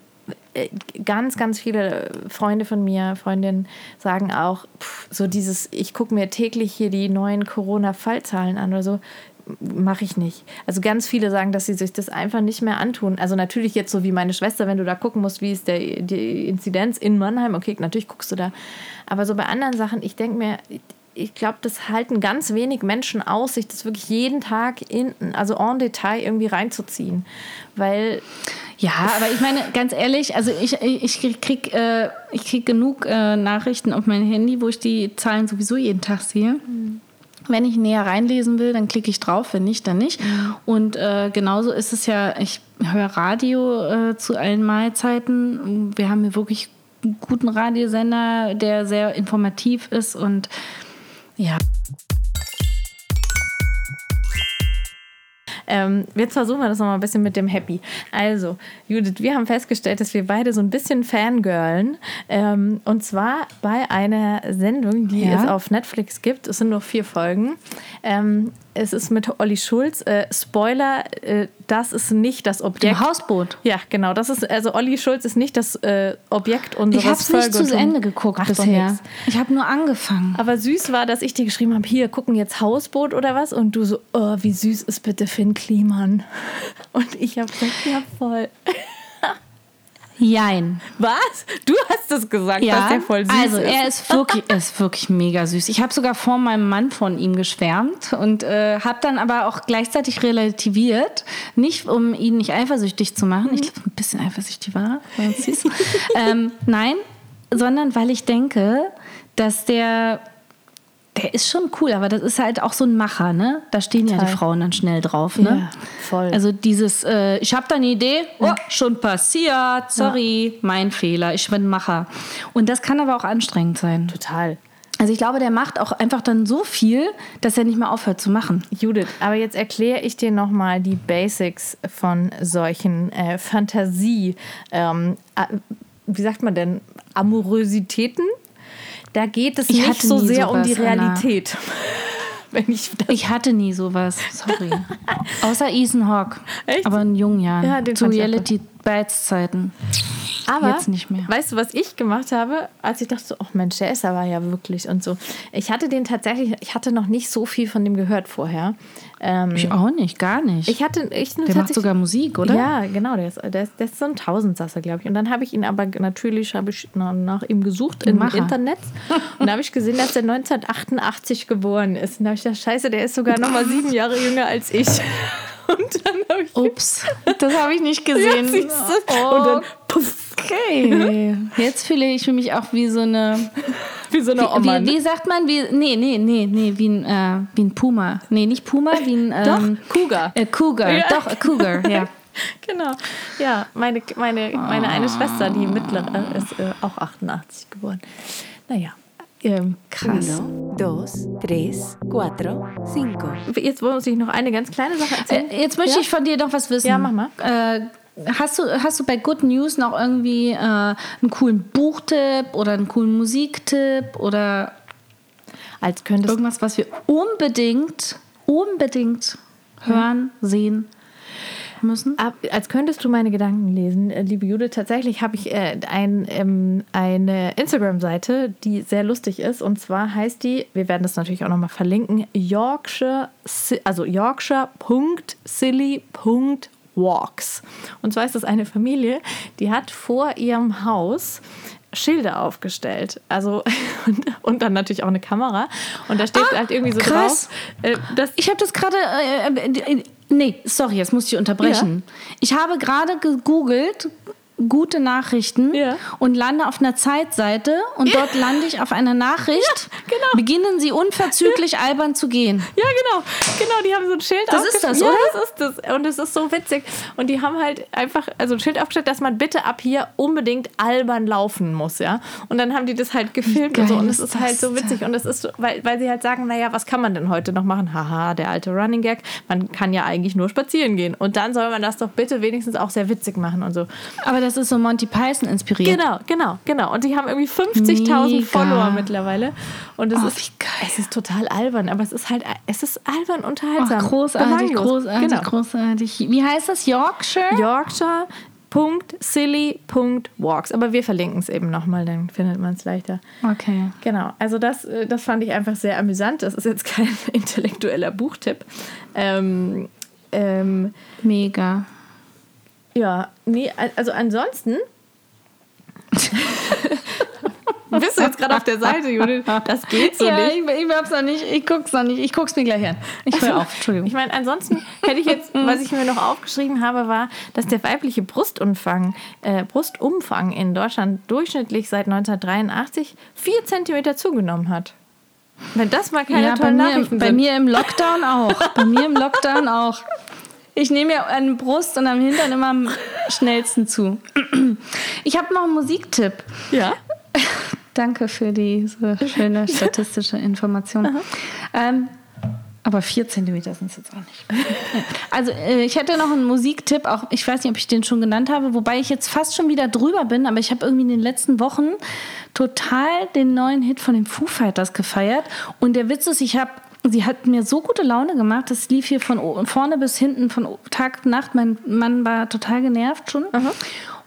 ganz, ganz viele Freunde von mir, Freundinnen sagen auch, pff, so dieses, ich gucke mir täglich hier die neuen Corona-Fallzahlen an oder so, mache ich nicht. Also ganz viele sagen, dass sie sich das einfach nicht mehr antun. Also natürlich jetzt so wie meine Schwester, wenn du da gucken musst, wie ist der, die Inzidenz in Mannheim, okay, natürlich guckst du da. Aber so bei anderen Sachen, ich denke mir, ich glaube, das halten ganz wenig Menschen aus, sich das wirklich jeden Tag in, also en Detail irgendwie reinzuziehen. Weil Ja, aber ich meine, ganz ehrlich, also ich, ich krieg, äh, ich krieg genug äh, Nachrichten auf mein Handy, wo ich die Zahlen sowieso jeden Tag sehe. Wenn ich näher reinlesen will, dann klicke ich drauf, wenn nicht, dann nicht. Und äh, genauso ist es ja, ich höre Radio äh, zu allen Mahlzeiten. Wir haben hier wirklich einen guten Radiosender, der sehr informativ ist und ja. Ähm, jetzt versuchen wir das nochmal ein bisschen mit dem Happy. Also, Judith, wir haben festgestellt, dass wir beide so ein bisschen fangirlen. Ähm, und zwar bei einer Sendung, die Ja. es auf Netflix gibt. Es sind nur vier Folgen. Ähm, es ist mit Olli Schulz. Äh, Spoiler, äh, das ist nicht das Objekt. Im Hausboot. Ja, genau. Das ist, also Olli Schulz ist nicht das äh, Objekt unseres Ich habe es nicht zu Ende geguckt Macht bisher. Ich habe nur angefangen. Aber süß war, dass ich dir geschrieben habe, hier, gucken jetzt Hausboot oder was? Und du so, oh, wie süß ist bitte Finn Kliman. Und ich habe gesagt, ja, voll. Jein. Was? Du hast es gesagt, dass der voll süß also ist. er ist wirklich, er ist wirklich mega süß. Ich habe sogar vor meinem Mann von ihm geschwärmt und äh, habe dann aber auch gleichzeitig relativiert, nicht um ihn nicht eifersüchtig zu machen. Ich glaube, ein bisschen eifersüchtig war, war ähm, nein, sondern weil ich denke, dass der der ist schon cool, aber das ist halt auch so ein Macher, ne? Da stehen ja die Total. Frauen dann schnell drauf, ne? Ja, voll. Also dieses, äh, ich habe da eine Idee, oh, schon passiert, sorry, mein Fehler, ich bin Macher. Und das kann aber auch anstrengend sein. Total. Also ich glaube, der macht auch einfach dann so viel, dass er nicht mehr aufhört zu machen. Judith, aber jetzt erkläre ich dir nochmal die Basics von solchen äh, Fantasie, ähm, äh, wie sagt man denn, Amorositäten. Da geht es Ich nicht so sehr um sowas, die Anna. Realität. Wenn ich das Ich hatte nie sowas, sorry. Außer Ethan Hawke. Echt? Aber in jungen Jahren. Ja, den zu Reality Bites Zeiten. Aber Jetzt nicht mehr. Weißt du, was ich gemacht habe, als ich dachte, oh Mensch, der ist aber ja wirklich und so. Ich hatte den tatsächlich, ich hatte noch nicht so viel von dem gehört vorher. Ähm, Ich auch nicht, gar nicht. ich hatte, ich der macht sogar Musik, oder? Ja, genau, der ist, der ist, der ist so ein Tausendsasser, glaube ich. Und dann habe ich ihn aber natürlich habe ich nach, nach ihm gesucht im Macher. Internet. Und da habe ich gesehen, dass er 1988 geboren ist. Und da habe ich gedacht, scheiße, der ist sogar noch mal sieben Jahre jünger als ich. Und dann habe ich Ups, das habe ich nicht gesehen. Ja, du? Und dann puff, Okay. Jetzt fühle ich mich auch wie so eine. wie so eine Oma. Wie, ne? wie sagt man? Wie, nee, nee, nee, nee, wie ein, äh, wie ein Puma. Nee, nicht Puma, wie ein. Ähm, Doch, Cougar. Äh, Cougar, Ja. doch, Cougar, ja. Genau. Ja, meine, meine, meine eine Schwester, die mittlere, ist äh, auch 88 geboren. Naja, ähm, Krass. Uno, dos, tres, cuatro, cinco. jetzt muss ich noch eine ganz kleine Sache erzählen. Äh, jetzt möchte Ja? ich von dir noch was wissen. Ja, mach mal. Äh, hast, du, hast du bei Good News noch irgendwie äh, einen coolen Buchtipp oder einen coolen Musiktipp oder Als könntest irgendwas, was wir unbedingt, unbedingt hören, sehen müssen? Ab, als könntest du meine Gedanken lesen, äh, liebe Judith. Tatsächlich habe ich äh, ein, ähm, eine Instagram-Seite, die sehr lustig ist. Und zwar heißt die, wir werden das natürlich auch nochmal verlinken, Yorkshire, also yorkshire.silly.walks. Und zwar ist das eine Familie, die hat vor ihrem Haus Schilder aufgestellt. Also und, und dann natürlich auch eine Kamera. Und da steht halt irgendwie so krass. drauf, äh, Ich habe das gerade. Äh, äh, nee, sorry, jetzt muss ich unterbrechen. Ich habe gerade gegoogelt. Gute Nachrichten Ja. und lande auf einer Zeitseite und dort lande ich auf einer Nachricht. genau. Beginnen Sie unverzüglich albern zu gehen. Ja, genau. Genau, die haben so ein Schild Das ist aufgestellt. das, ja, oder? das ist das. Und es ist so witzig. Und die haben halt einfach also ein Schild aufgestellt, dass man bitte ab hier unbedingt albern laufen muss, ja. Und dann haben die das halt gefilmt und so. Und es ist ist halt so witzig. Und es ist weil, weil sie halt sagen, naja, was kann man denn heute noch machen? Haha, der alte Running Gag. Man kann ja eigentlich nur spazieren gehen. Und dann soll man das doch bitte wenigstens auch sehr witzig machen und so. Aber das ist so Monty Python inspiriert. Genau, genau, genau. Und die haben irgendwie 50.000 Mega. Follower mittlerweile. Und es Oh, ist, es ist total albern, aber es ist halt, es ist albern Ach, unterhaltsam. großartig, Belanglos. großartig, Genau. großartig. Wie heißt das? Yorkshire? Yorkshire.silly.walks. Aber wir verlinken es eben nochmal, dann findet man es leichter. Okay. Genau, also das, äh, das fand ich einfach sehr amüsant. Das ist jetzt kein intellektueller Buchtipp. Ähm, ähm, Mega. Ja, nee, also ansonsten. Bist du jetzt gerade auf der Seite, Judith? Das geht so ja, nicht. ich, ich hab's noch nicht. Ich guck's noch nicht. Ich guck's mir gleich an. Ich höre auf. Entschuldigung. Ich meine, ansonsten hätte ich jetzt, was ich mir noch aufgeschrieben habe, war, dass der weibliche Brustumfang, äh, Brustumfang in Deutschland durchschnittlich seit 1983 vier Zentimeter zugenommen hat. Wenn das mal keine ja, bei tollen mir, Nachrichten bei sind. mir im Lockdown auch. Bei mir im Lockdown auch. Ich nehme ja an Brust und am Hintern immer am schnellsten zu. Ich habe noch einen Musiktipp. ja. Danke für diese schöne statistische Information. Ähm, Aber vier Zentimeter sind es jetzt auch nicht. Also äh, ich hätte noch einen Musiktipp, auch ich weiß nicht, ob ich den schon genannt habe, wobei ich jetzt fast schon wieder drüber bin, aber ich habe irgendwie in den letzten Wochen total den neuen Hit von den Foo Fighters gefeiert. Und der Witz ist, ich habe Sie hat mir so gute Laune gemacht, das lief hier von vorne bis hinten, von Tag Nacht. Mein Mann war total genervt schon.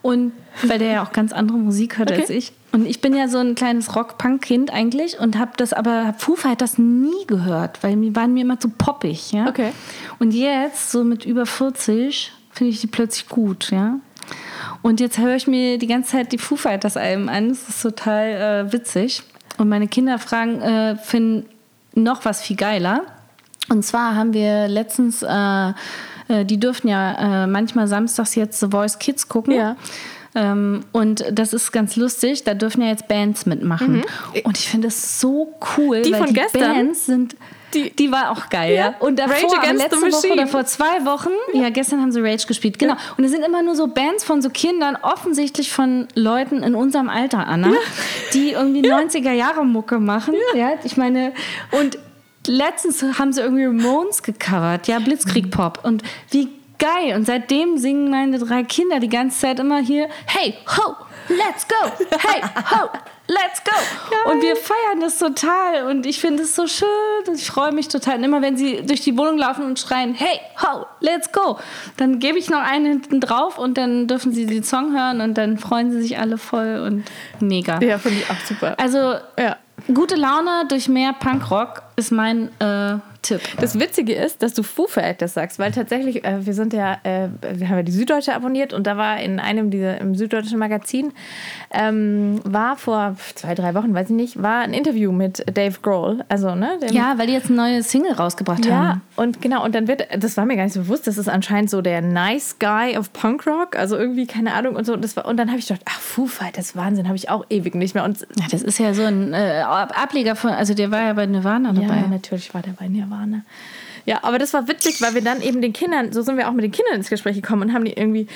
Und weil der ja auch ganz andere Musik hört als ich. Und ich bin ja so ein kleines Rock-Punk-Kind eigentlich und habe das aber hab Foo Fighters nie gehört, weil die waren mir immer zu poppig. Ja? Okay. Und jetzt, so mit über 40, finde ich die plötzlich gut. Ja? Und jetzt höre ich mir die ganze Zeit die Foo Fighters Alben an. Das ist total äh, witzig. Und meine Kinder fragen, äh, finden noch was viel geiler. Und zwar haben wir letztens, äh, äh, die dürfen ja äh, manchmal samstags jetzt The Voice Kids gucken. Ja. Ähm, und das ist ganz lustig, da dürfen ja jetzt Bands mitmachen. Und ich finde es so cool, Mhm. Die weil von die gestern? Bands sind. Die, war auch geil, ja. Ja. Und davor, Rage letzte Woche oder vor zwei Wochen, ja, gestern haben sie Rage gespielt, genau. Und es sind immer nur so Bands von so Kindern, offensichtlich von Leuten in unserem Alter, Anna, die irgendwie 90er Jahre Mucke machen. Ja. ich meine, und letztens haben sie irgendwie Ramones gecovert, ja, Blitzkrieg Pop. Und wie geil. Und seitdem singen meine drei Kinder die ganze Zeit immer hier, hey, ho, let's go, hey, ho, let's go. Und wir feiern das total und ich finde es so schön und ich freue mich total. Und immer wenn sie durch die Wohnung laufen und schreien, hey, ho, let's go, dann gebe ich noch einen hinten drauf und dann dürfen sie den Song hören und dann freuen sie sich alle voll und mega. Ja, finde ich auch super. Also Ja. gute Laune durch mehr Punkrock ist mein äh, Tipp. Das Witzige ist, dass du Foo Fighters sagst, weil tatsächlich, äh, wir sind ja, äh, wir haben ja die Süddeutsche abonniert und da war in einem dieser, im Süddeutschen Magazin, ähm, war vor zwei, drei Wochen, weiß ich nicht, war ein Interview mit Dave Grohl, also, ne? Ja, weil die jetzt eine neue Single rausgebracht Ja, haben. und genau, und dann wird, das war mir gar nicht so bewusst, das ist anscheinend so der Nice Guy of Punkrock, also irgendwie, keine Ahnung, und so. Das war, und dann habe ich gedacht, ach, Foo Fighters, Wahnsinn, habe ich auch ewig nicht mehr. Und Ja, das ist ja so ein äh, Ab- Ableger von, also der war ja bei Nirvana dabei. Ja, natürlich war der bei Nirvana. Ja, aber das war witzig, weil wir dann eben den Kindern, so sind wir auch mit den Kindern ins Gespräch gekommen und haben die irgendwie,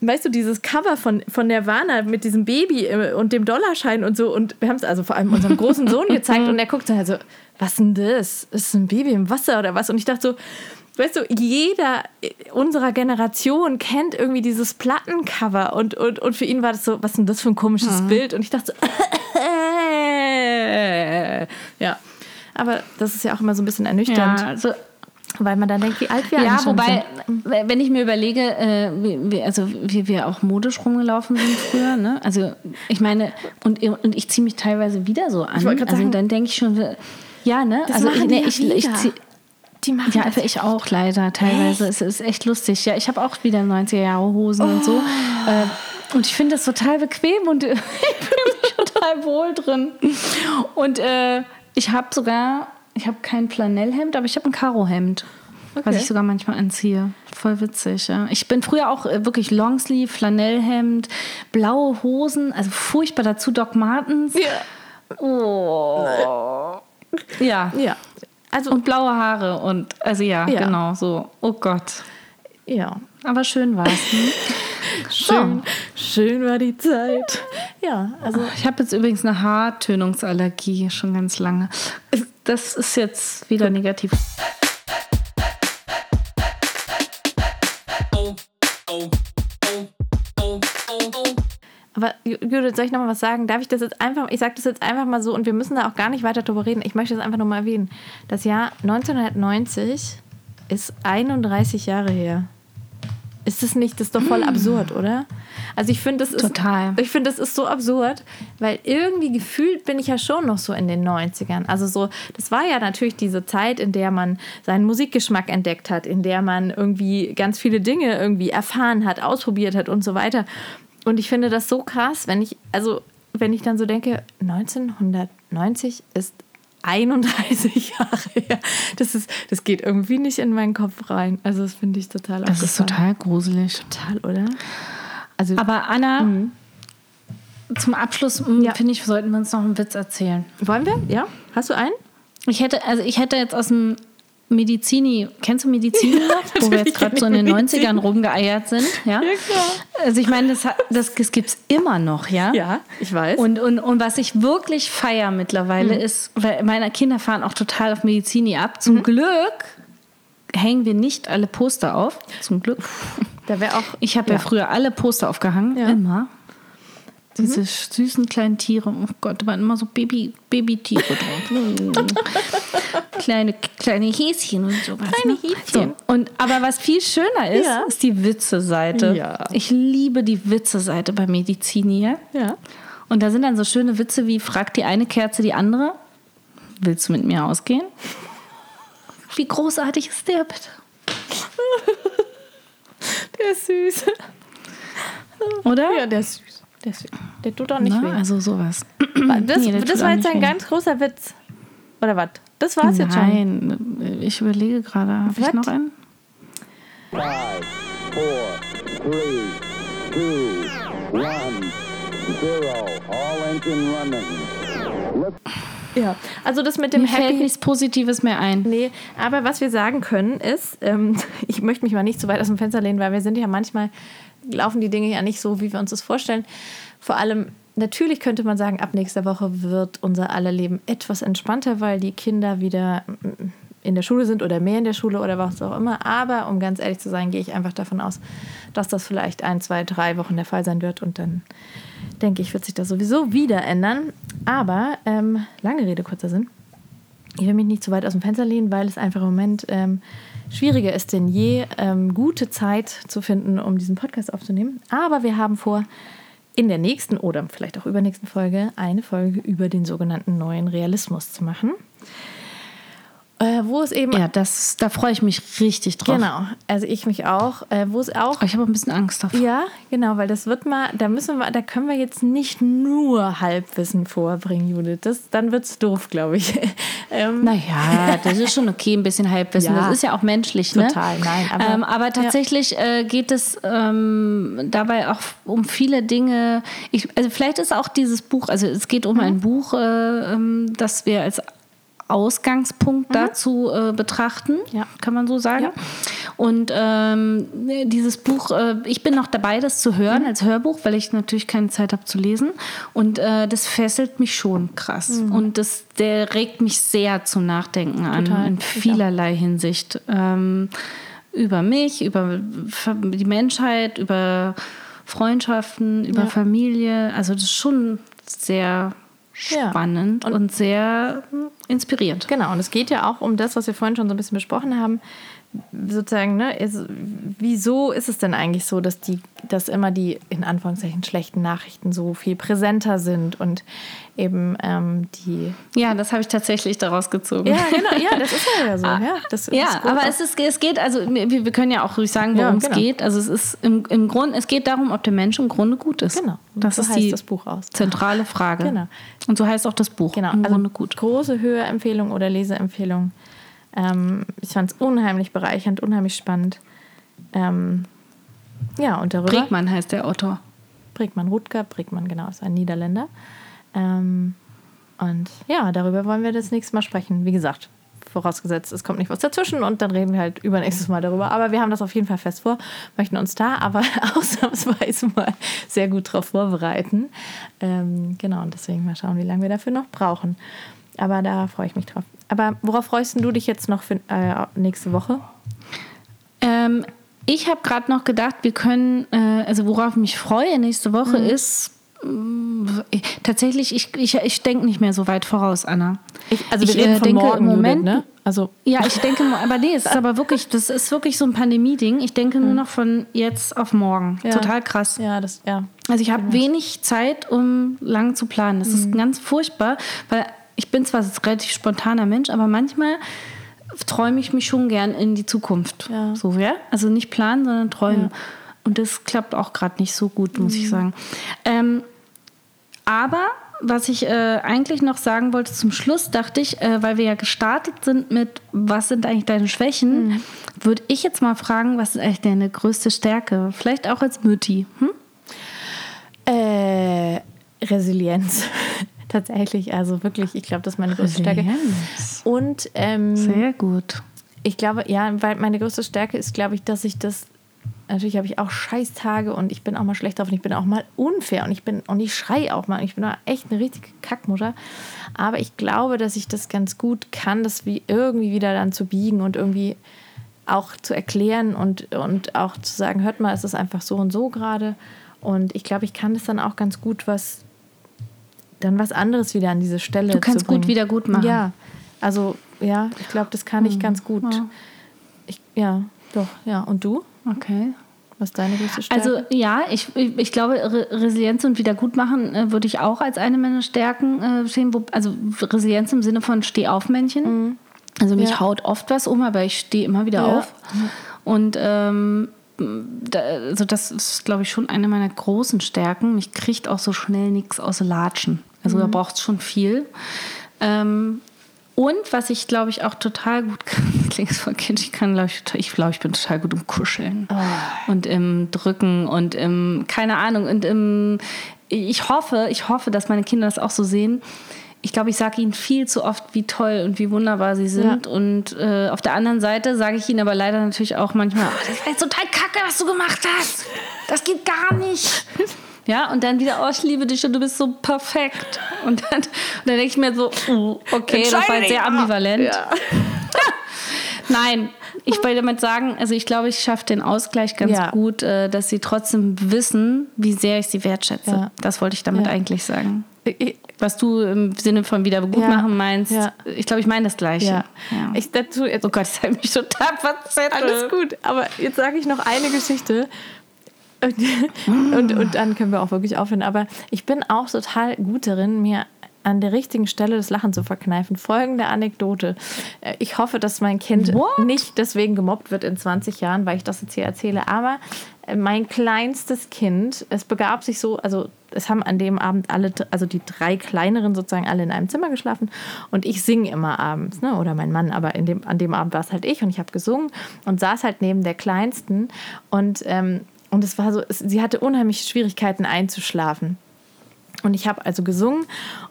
weißt du, dieses Cover von, von Nirvana mit diesem Baby äh, und dem Dollarschein und so. Und wir haben es also vor allem unserem großen Sohn gezeigt und er guckt dann halt so, was denn das? Ist ein Baby im Wasser oder was? Und ich dachte so, Weißt du, jeder unserer Generation kennt irgendwie dieses Plattencover und, und, und für ihn war das so, was ist denn das für ein komisches Bild? Und ich dachte so, ja. Aber das ist ja auch immer so ein bisschen ernüchternd, Ja, also, weil man dann denkt, wie alt wir ja eigentlich schon wobei, sind. wenn ich mir überlege, äh, wie, wie, also wie wir auch modisch rumgelaufen sind früher, ne? Also ich meine, und, und ich ziehe mich teilweise wieder so an. Also sagen- dann denke ich schon, ja, ne? Das also machen ich, ne, ja ich, ich wieder. zieh, Die machen Ja, aber ich auch leider teilweise. Es ist echt lustig. Ja, ich habe auch wieder 90er Jahre Hosen und so. Oh. Äh, und ich finde das total bequem und ich fühle mich total wohl drin. Und äh, ich habe sogar, ich habe kein Flanellhemd, aber ich habe ein Karohemd. Was Okay. ich sogar manchmal anziehe. Voll witzig, ja. Ich bin früher auch äh, wirklich Longsleeve, Flanellhemd, blaue Hosen, also furchtbar dazu Doc Martens. Ja. Oh. Ja. ja. Also, Und blaue Haare und also ja, Ja. genau so. Oh Gott. ja. Aber schön war es. Schön, schön war die Zeit. Ja, also Ich habe jetzt übrigens eine Haartönungsallergie schon ganz lange. Das ist jetzt wieder negativ. Aber Ju- Judith, soll ich noch mal was sagen? Darf ich das jetzt einfach, ich sage das jetzt einfach mal so und wir müssen da auch gar nicht weiter drüber reden. Ich möchte das einfach nur mal erwähnen. Das Jahr 1990 ist 31 Jahre her. Ist das nicht, das ist doch voll absurd, oder? Also ich finde, das ist Total. Ich finde, das ist so absurd, weil irgendwie gefühlt bin ich ja schon noch so in den 90ern. Also so, das war ja natürlich diese Zeit, in der man seinen Musikgeschmack entdeckt hat, in der man irgendwie ganz viele Dinge irgendwie erfahren hat, ausprobiert hat und so weiter. Und ich finde das so krass, wenn ich, also wenn ich dann so denke, 1990 ist 31 Jahre her. Das, ist, das geht irgendwie nicht in meinen Kopf rein. Also das finde ich total Das ist total gruselig. total, oder? Also Aber Anna, zum Abschluss m, Ja. finde ich, sollten wir uns noch einen Witz erzählen. wollen wir? Ja? Hast du einen? Ich hätte, also ich hätte jetzt aus dem Medizini, kennst du Medizini noch, wo wir jetzt gerade so in den 90ern rumgeeiert sind? Ja, klar. Also ich meine, das, das, das gibt es immer noch, ja? Ja, ich weiß. Und, und, und was ich wirklich feier mittlerweile ist, weil meine Kinder fahren auch total auf Medizini ab. Zum Glück hängen wir nicht alle Poster auf. Zum Glück. da wäre auch. Ich habe ja. früher alle Poster aufgehangen, Ja. immer. Diese süßen kleinen Tiere, oh Gott, da waren immer so Baby, Babytiere drauf. Mm. kleine, kleine Häschen und sowas. Kleine ne? Häschen. So. Und, aber was viel schöner ist, Ja. ist die Witze-Seite. Ja. Ich liebe die Witze-Seite bei Medizini. Ja? Ja. Und da sind dann so schöne Witze wie, fragt die eine Kerze die andere, willst du mit mir ausgehen? Wie großartig ist der bitte? Der ist süß. Oder? Ja, der ist süß. Süß. Der tut auch nicht Na, weh. also sowas. Das, Nee, das war jetzt ein weh. ganz großer Witz. Oder was? Das war's jetzt schon. Nein, ich überlege gerade, habe ich noch einen? Five, four, three, two, one, zero. All engine running. Ja. Also das mit dem Mir fällt Happy. nichts Positives mehr ein. Nee, aber was wir sagen können ist, ähm, ich möchte mich mal nicht zu weit aus dem Fenster lehnen, weil wir sind ja manchmal, laufen die Dinge ja nicht so, wie wir uns das vorstellen. Vor allem, natürlich könnte man sagen, ab nächster Woche wird unser aller Leben etwas entspannter, weil die Kinder wieder in der Schule sind oder mehr in der Schule oder was auch immer. Aber um ganz ehrlich zu sein, gehe ich einfach davon aus, dass das vielleicht ein, zwei, drei Wochen der Fall sein wird und dann denke ich, wird sich das sowieso wieder ändern. Aber ähm, lange Rede, kurzer Sinn. Ich will mich nicht zu weit aus dem Fenster lehnen, weil es einfach im Moment ähm, schwieriger ist denn je, ähm, gute Zeit zu finden, um diesen Podcast aufzunehmen. Aber wir haben vor, in der nächsten oder vielleicht auch übernächsten Folge eine Folge über den sogenannten neuen Realismus zu machen. Äh, wo es eben. Ja, das, da freue ich mich richtig drauf. Genau, also ich mich auch. Äh, wo es auch Aber ich habe ein bisschen Angst davor. ja, genau, weil das wird mal, da müssen wir, da können wir jetzt nicht nur Halbwissen vorbringen, Judith. Das, dann wird's doof, glaube ich. ähm, Naja, das ist schon okay, ein bisschen Halbwissen. Ja. Das ist ja auch menschlich, ne? Total, nein, aber- ähm, aber tatsächlich äh, geht es ähm, dabei auch um viele Dinge. Ich, also vielleicht ist auch dieses Buch, also es geht um ein Buch, äh, ähm, das wir als Ausgangspunkt dazu äh, betrachten, Ja. kann man so sagen. Ja. Und ähm, dieses Buch, äh, ich bin noch dabei, das zu hören Mhm. als Hörbuch, weil ich natürlich keine Zeit habe zu lesen. Und äh, das fesselt mich schon krass. Und das, der regt mich sehr zum Nachdenken an, Mhm. Total. in vielerlei Hinsicht. Ähm, über mich, über die Menschheit, über Freundschaften, über Ja. Familie. Also das ist schon sehr Ja. spannend Und- und, sehr hm, inspirierend. Genau, und es geht ja auch um das, was wir vorhin schon so ein bisschen besprochen haben. Sozusagen, ne, ist, wieso ist es denn eigentlich so, dass die, dass immer die in Anführungszeichen schlechten Nachrichten so viel präsenter sind und eben ähm, die. Ja, das habe ich tatsächlich daraus gezogen. Ja, genau, ja, das ist ja so. Ja, das Ja, gut. aber es, ist, es geht, also wir, wir können ja auch ruhig sagen, Ja, worum genau. es geht. Also es ist im, im Grund, es geht darum, ob der Mensch im Grunde gut ist. Genau. Das So ist heißt die das Buch aus. zentrale Frage. Genau. Und so heißt auch das Buch. Genau, Im also Grunde gut. große Hörempfehlung oder Leseempfehlung. Ähm, ich fand es unheimlich bereichernd, unheimlich spannend. Ähm, ja, und darüber. Bregmann heißt der Autor. Bregmann Rutger, Bregmann, genau, ist ein Niederländer. Ähm, und ja, darüber wollen wir das nächste Mal sprechen. Wie gesagt, vorausgesetzt, es kommt nicht was dazwischen und dann reden wir halt übernächstes Mal darüber. Aber wir haben das auf jeden Fall fest vor, möchten uns da aber ausnahmsweise mal sehr gut drauf vorbereiten. Ähm, genau, und deswegen mal schauen, wie lange wir dafür noch brauchen. Aber da freue ich mich drauf. Aber worauf freust du dich jetzt noch für äh, nächste Woche? Ähm, ich habe gerade noch gedacht, wir können, äh, also worauf ich mich freue nächste Woche ist, mh, tatsächlich, ich, ich, ich denke nicht mehr so weit voraus, Anna. Ich, also Ich, wir reden äh, von denke morgen, im Moment- Judith, ne? Also Ja, ich denke, aber nee, es ist aber wirklich, das ist wirklich so ein Pandemie-Ding. Ich denke nur noch von jetzt auf morgen. Ja. Total krass. ja, das ja. Also ich habe wenig Zeit, um lang zu planen. Das ist ganz furchtbar, weil ich bin zwar ein relativ spontaner Mensch, aber manchmal träume ich mich schon gern in die Zukunft. Ja. So, ja? Also nicht planen, sondern träumen. Und das klappt auch gerade nicht so gut, muss ich sagen. Ähm, aber was ich äh, eigentlich noch sagen wollte zum Schluss, dachte ich, äh, weil wir ja gestartet sind mit, was sind eigentlich deine Schwächen, würde ich jetzt mal fragen, was ist eigentlich deine größte Stärke? Vielleicht auch als Mütti. Hm? Äh, Resilienz. Tatsächlich, also wirklich, ich glaube, das ist meine größte Stärke. Und ähm, Sehr gut. Ich glaube, ja, weil meine größte Stärke ist, glaube ich, dass ich das. Natürlich habe ich auch Scheißtage und ich bin auch mal schlecht drauf und ich bin auch mal unfair und ich bin und ich schrei auch mal. Ich bin auch echt eine richtige Kackmutter. Aber ich glaube, dass ich das ganz gut kann, das wie irgendwie wieder dann zu biegen und irgendwie auch zu erklären und, und auch zu sagen, hört mal, es ist einfach so und so gerade. Und ich glaube, ich kann das dann auch ganz gut was, dann was anderes wieder an diese Stelle Du kannst zu gut wieder gut machen. Ja, also ja, ich glaube, das kann ich ganz gut. Ja. Ich, ja, doch, ja. Und du? Okay. Was ist deine größte Stärke? Also ja, ich, ich ich glaube, Re Resilienz und Wiedergutmachen äh, würde ich auch als eine meiner Stärken äh, sehen. Wo, also Resilienz im Sinne von Stehaufmännchen. Also mich Ja. haut oft was um, aber ich stehe immer wieder Ja. auf. Und ähm, da, also das ist, glaube ich, schon eine meiner großen Stärken. Mich kriegt auch so schnell nichts aus Latschen. Also da braucht es schon viel. Ähm, und was ich, glaube ich, auch total gut kann, klingt voll kitschig, ich kann, glaube ich, ich glaube, ich bin total gut im Kuscheln und im Drücken und im, keine Ahnung, und im, ich hoffe, ich hoffe, dass meine Kinder das auch so sehen. Ich glaube, ich sage ihnen viel zu oft, wie toll und wie wunderbar sie sind. Und äh, auf der anderen Seite sage ich ihnen aber leider natürlich auch manchmal, oh, das war jetzt total kacke, was du gemacht hast. Das geht gar nicht. Ja, und dann wieder, oh, ich liebe dich und du bist so perfekt. Und dann, und dann denke ich mir so, oh, okay, das war jetzt sehr ambivalent. Nein, ich wollte damit sagen, also ich glaube, ich schaffe den Ausgleich ganz Ja. gut, äh, dass sie trotzdem wissen, wie sehr ich sie wertschätze. Ja. Das wollte ich damit Ja. eigentlich sagen. Was du im Sinne von Wiedergutmachen Ja. meinst, Ja. ich glaube, ich meine das Gleiche. ja. Ja. Ich dazu jetzt oh Gott, ich habe mich total verzettelt. Alles gut, aber jetzt sage ich noch eine Geschichte. Und, und, und dann können wir auch wirklich aufhören. Aber ich bin auch total gut darin, mir an der richtigen Stelle das Lachen zu verkneifen. Folgende Anekdote. Äh, Ich hoffe, dass mein Kind What? nicht deswegen gemobbt wird in 20 Jahren, weil ich das jetzt hier erzähle. Aber äh, mein kleinstes Kind, es begab sich so, also es haben an dem Abend alle, also die drei kleineren sozusagen alle in einem Zimmer geschlafen und ich singe immer abends, ne? oder mein Mann, aber in dem, an dem Abend war es halt ich und ich habe gesungen und saß halt neben der Kleinsten und, ähm, und es war so, es, sie hatte unheimlich Schwierigkeiten einzuschlafen. Und ich habe also gesungen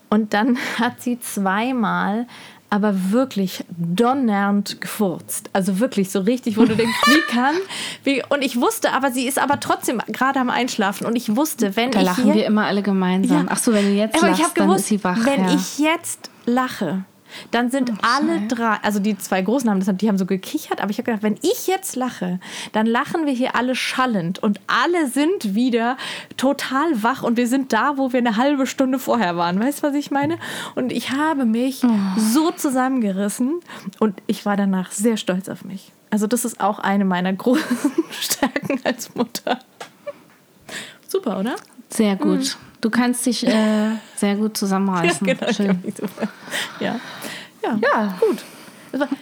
und dann hat sie zweimal aber wirklich donnernd gefurzt. Also wirklich so richtig, wo du denkst, wie kann? Wie, und ich wusste, aber sie ist aber trotzdem gerade am Einschlafen. Und ich wusste, wenn Da ich lachen hier, wir immer alle gemeinsam. Ja. Ach so, wenn du jetzt aber lachst, ich habe dann gewusst, ist sie wach. wenn ja. ich jetzt lache, dann sind alle drei, also die zwei Großen haben das, die haben so gekichert, aber ich habe gedacht, wenn ich jetzt lache, dann lachen wir hier alle schallend und alle sind wieder total wach und wir sind da, wo wir eine halbe Stunde vorher waren. Weißt du, was ich meine? Und ich habe mich Oh. so zusammengerissen und ich war danach sehr stolz auf mich. Also das ist auch eine meiner großen Stärken als Mutter. Super, oder? Sehr gut. Du kannst dich äh, sehr gut zusammenreißen. genau. Schön. hab mich super. Ja. Ja. Ja, gut.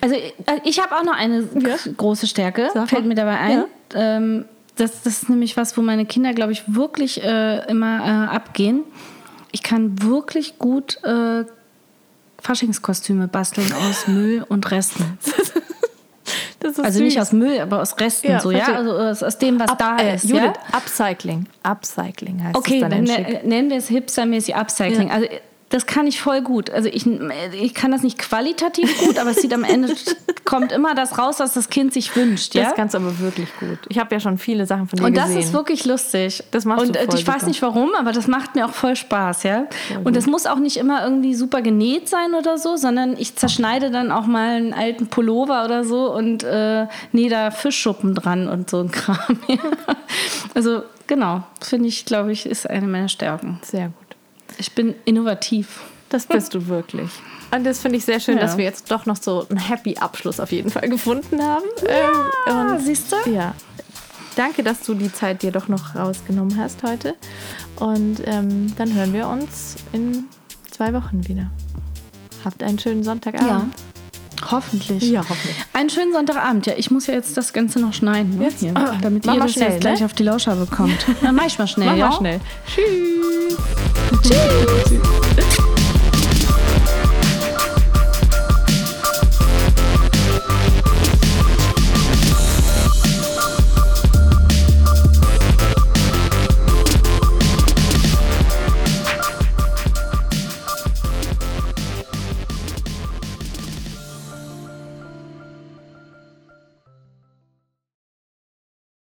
Also äh, ich habe auch noch eine Ja. große Stärke, Sag mal. fällt mir dabei ein. Ähm, das, das ist nämlich was, wo meine Kinder, glaube ich, wirklich äh, immer äh, abgehen. Ich kann wirklich gut äh, Faschingskostüme basteln aus Müll und Resten. Das ist Also süß. nicht aus Müll, aber aus Resten Ja, so, ja? Also aus, aus dem, was Up, da äh, ist. Judith, ja? Upcycling. Upcycling heißt Okay, es dann dann in ne- nennen wir es hipstermäßig Upcycling. Ja. Also das kann ich voll gut. Also ich, ich kann das nicht qualitativ gut, aber es sieht am Ende kommt immer das raus, was das Kind sich wünscht. Ja? Das kannst du aber wirklich gut. Ich habe ja schon viele Sachen von dir und das gesehen. ist wirklich lustig. Das machst und äh, voll ich weiß super. nicht warum, aber das macht mir auch voll Spaß, ja. und das muss auch nicht immer irgendwie super genäht sein oder so, sondern ich zerschneide dann auch mal einen alten Pullover oder so und äh, nähe da Fischschuppen dran und so ein Kram. ja. also genau, finde ich, glaube ich, ist eine meiner Stärken. Sehr gut. Ich bin innovativ. Das bist du wirklich. Und das finde ich sehr schön, Ja. dass wir jetzt doch noch so einen happy Abschluss auf jeden Fall gefunden haben. ähm, und siehst du? Ja. Danke, dass du die Zeit dir doch noch rausgenommen hast heute. Und ähm, dann hören wir uns in zwei Wochen wieder. Habt einen schönen Sonntagabend. Ja. Hoffentlich. Ja, hoffentlich. Einen schönen Sonntagabend. Ja, ich muss ja jetzt das Ganze noch schneiden, ne? Jetzt? Hier, Ah, damit ihr das schnell, jetzt gleich ne? auf die Lauscher bekommt. Dann mach ich mal schnell, Mach ja? mal schnell. Tschüss. Tschüss.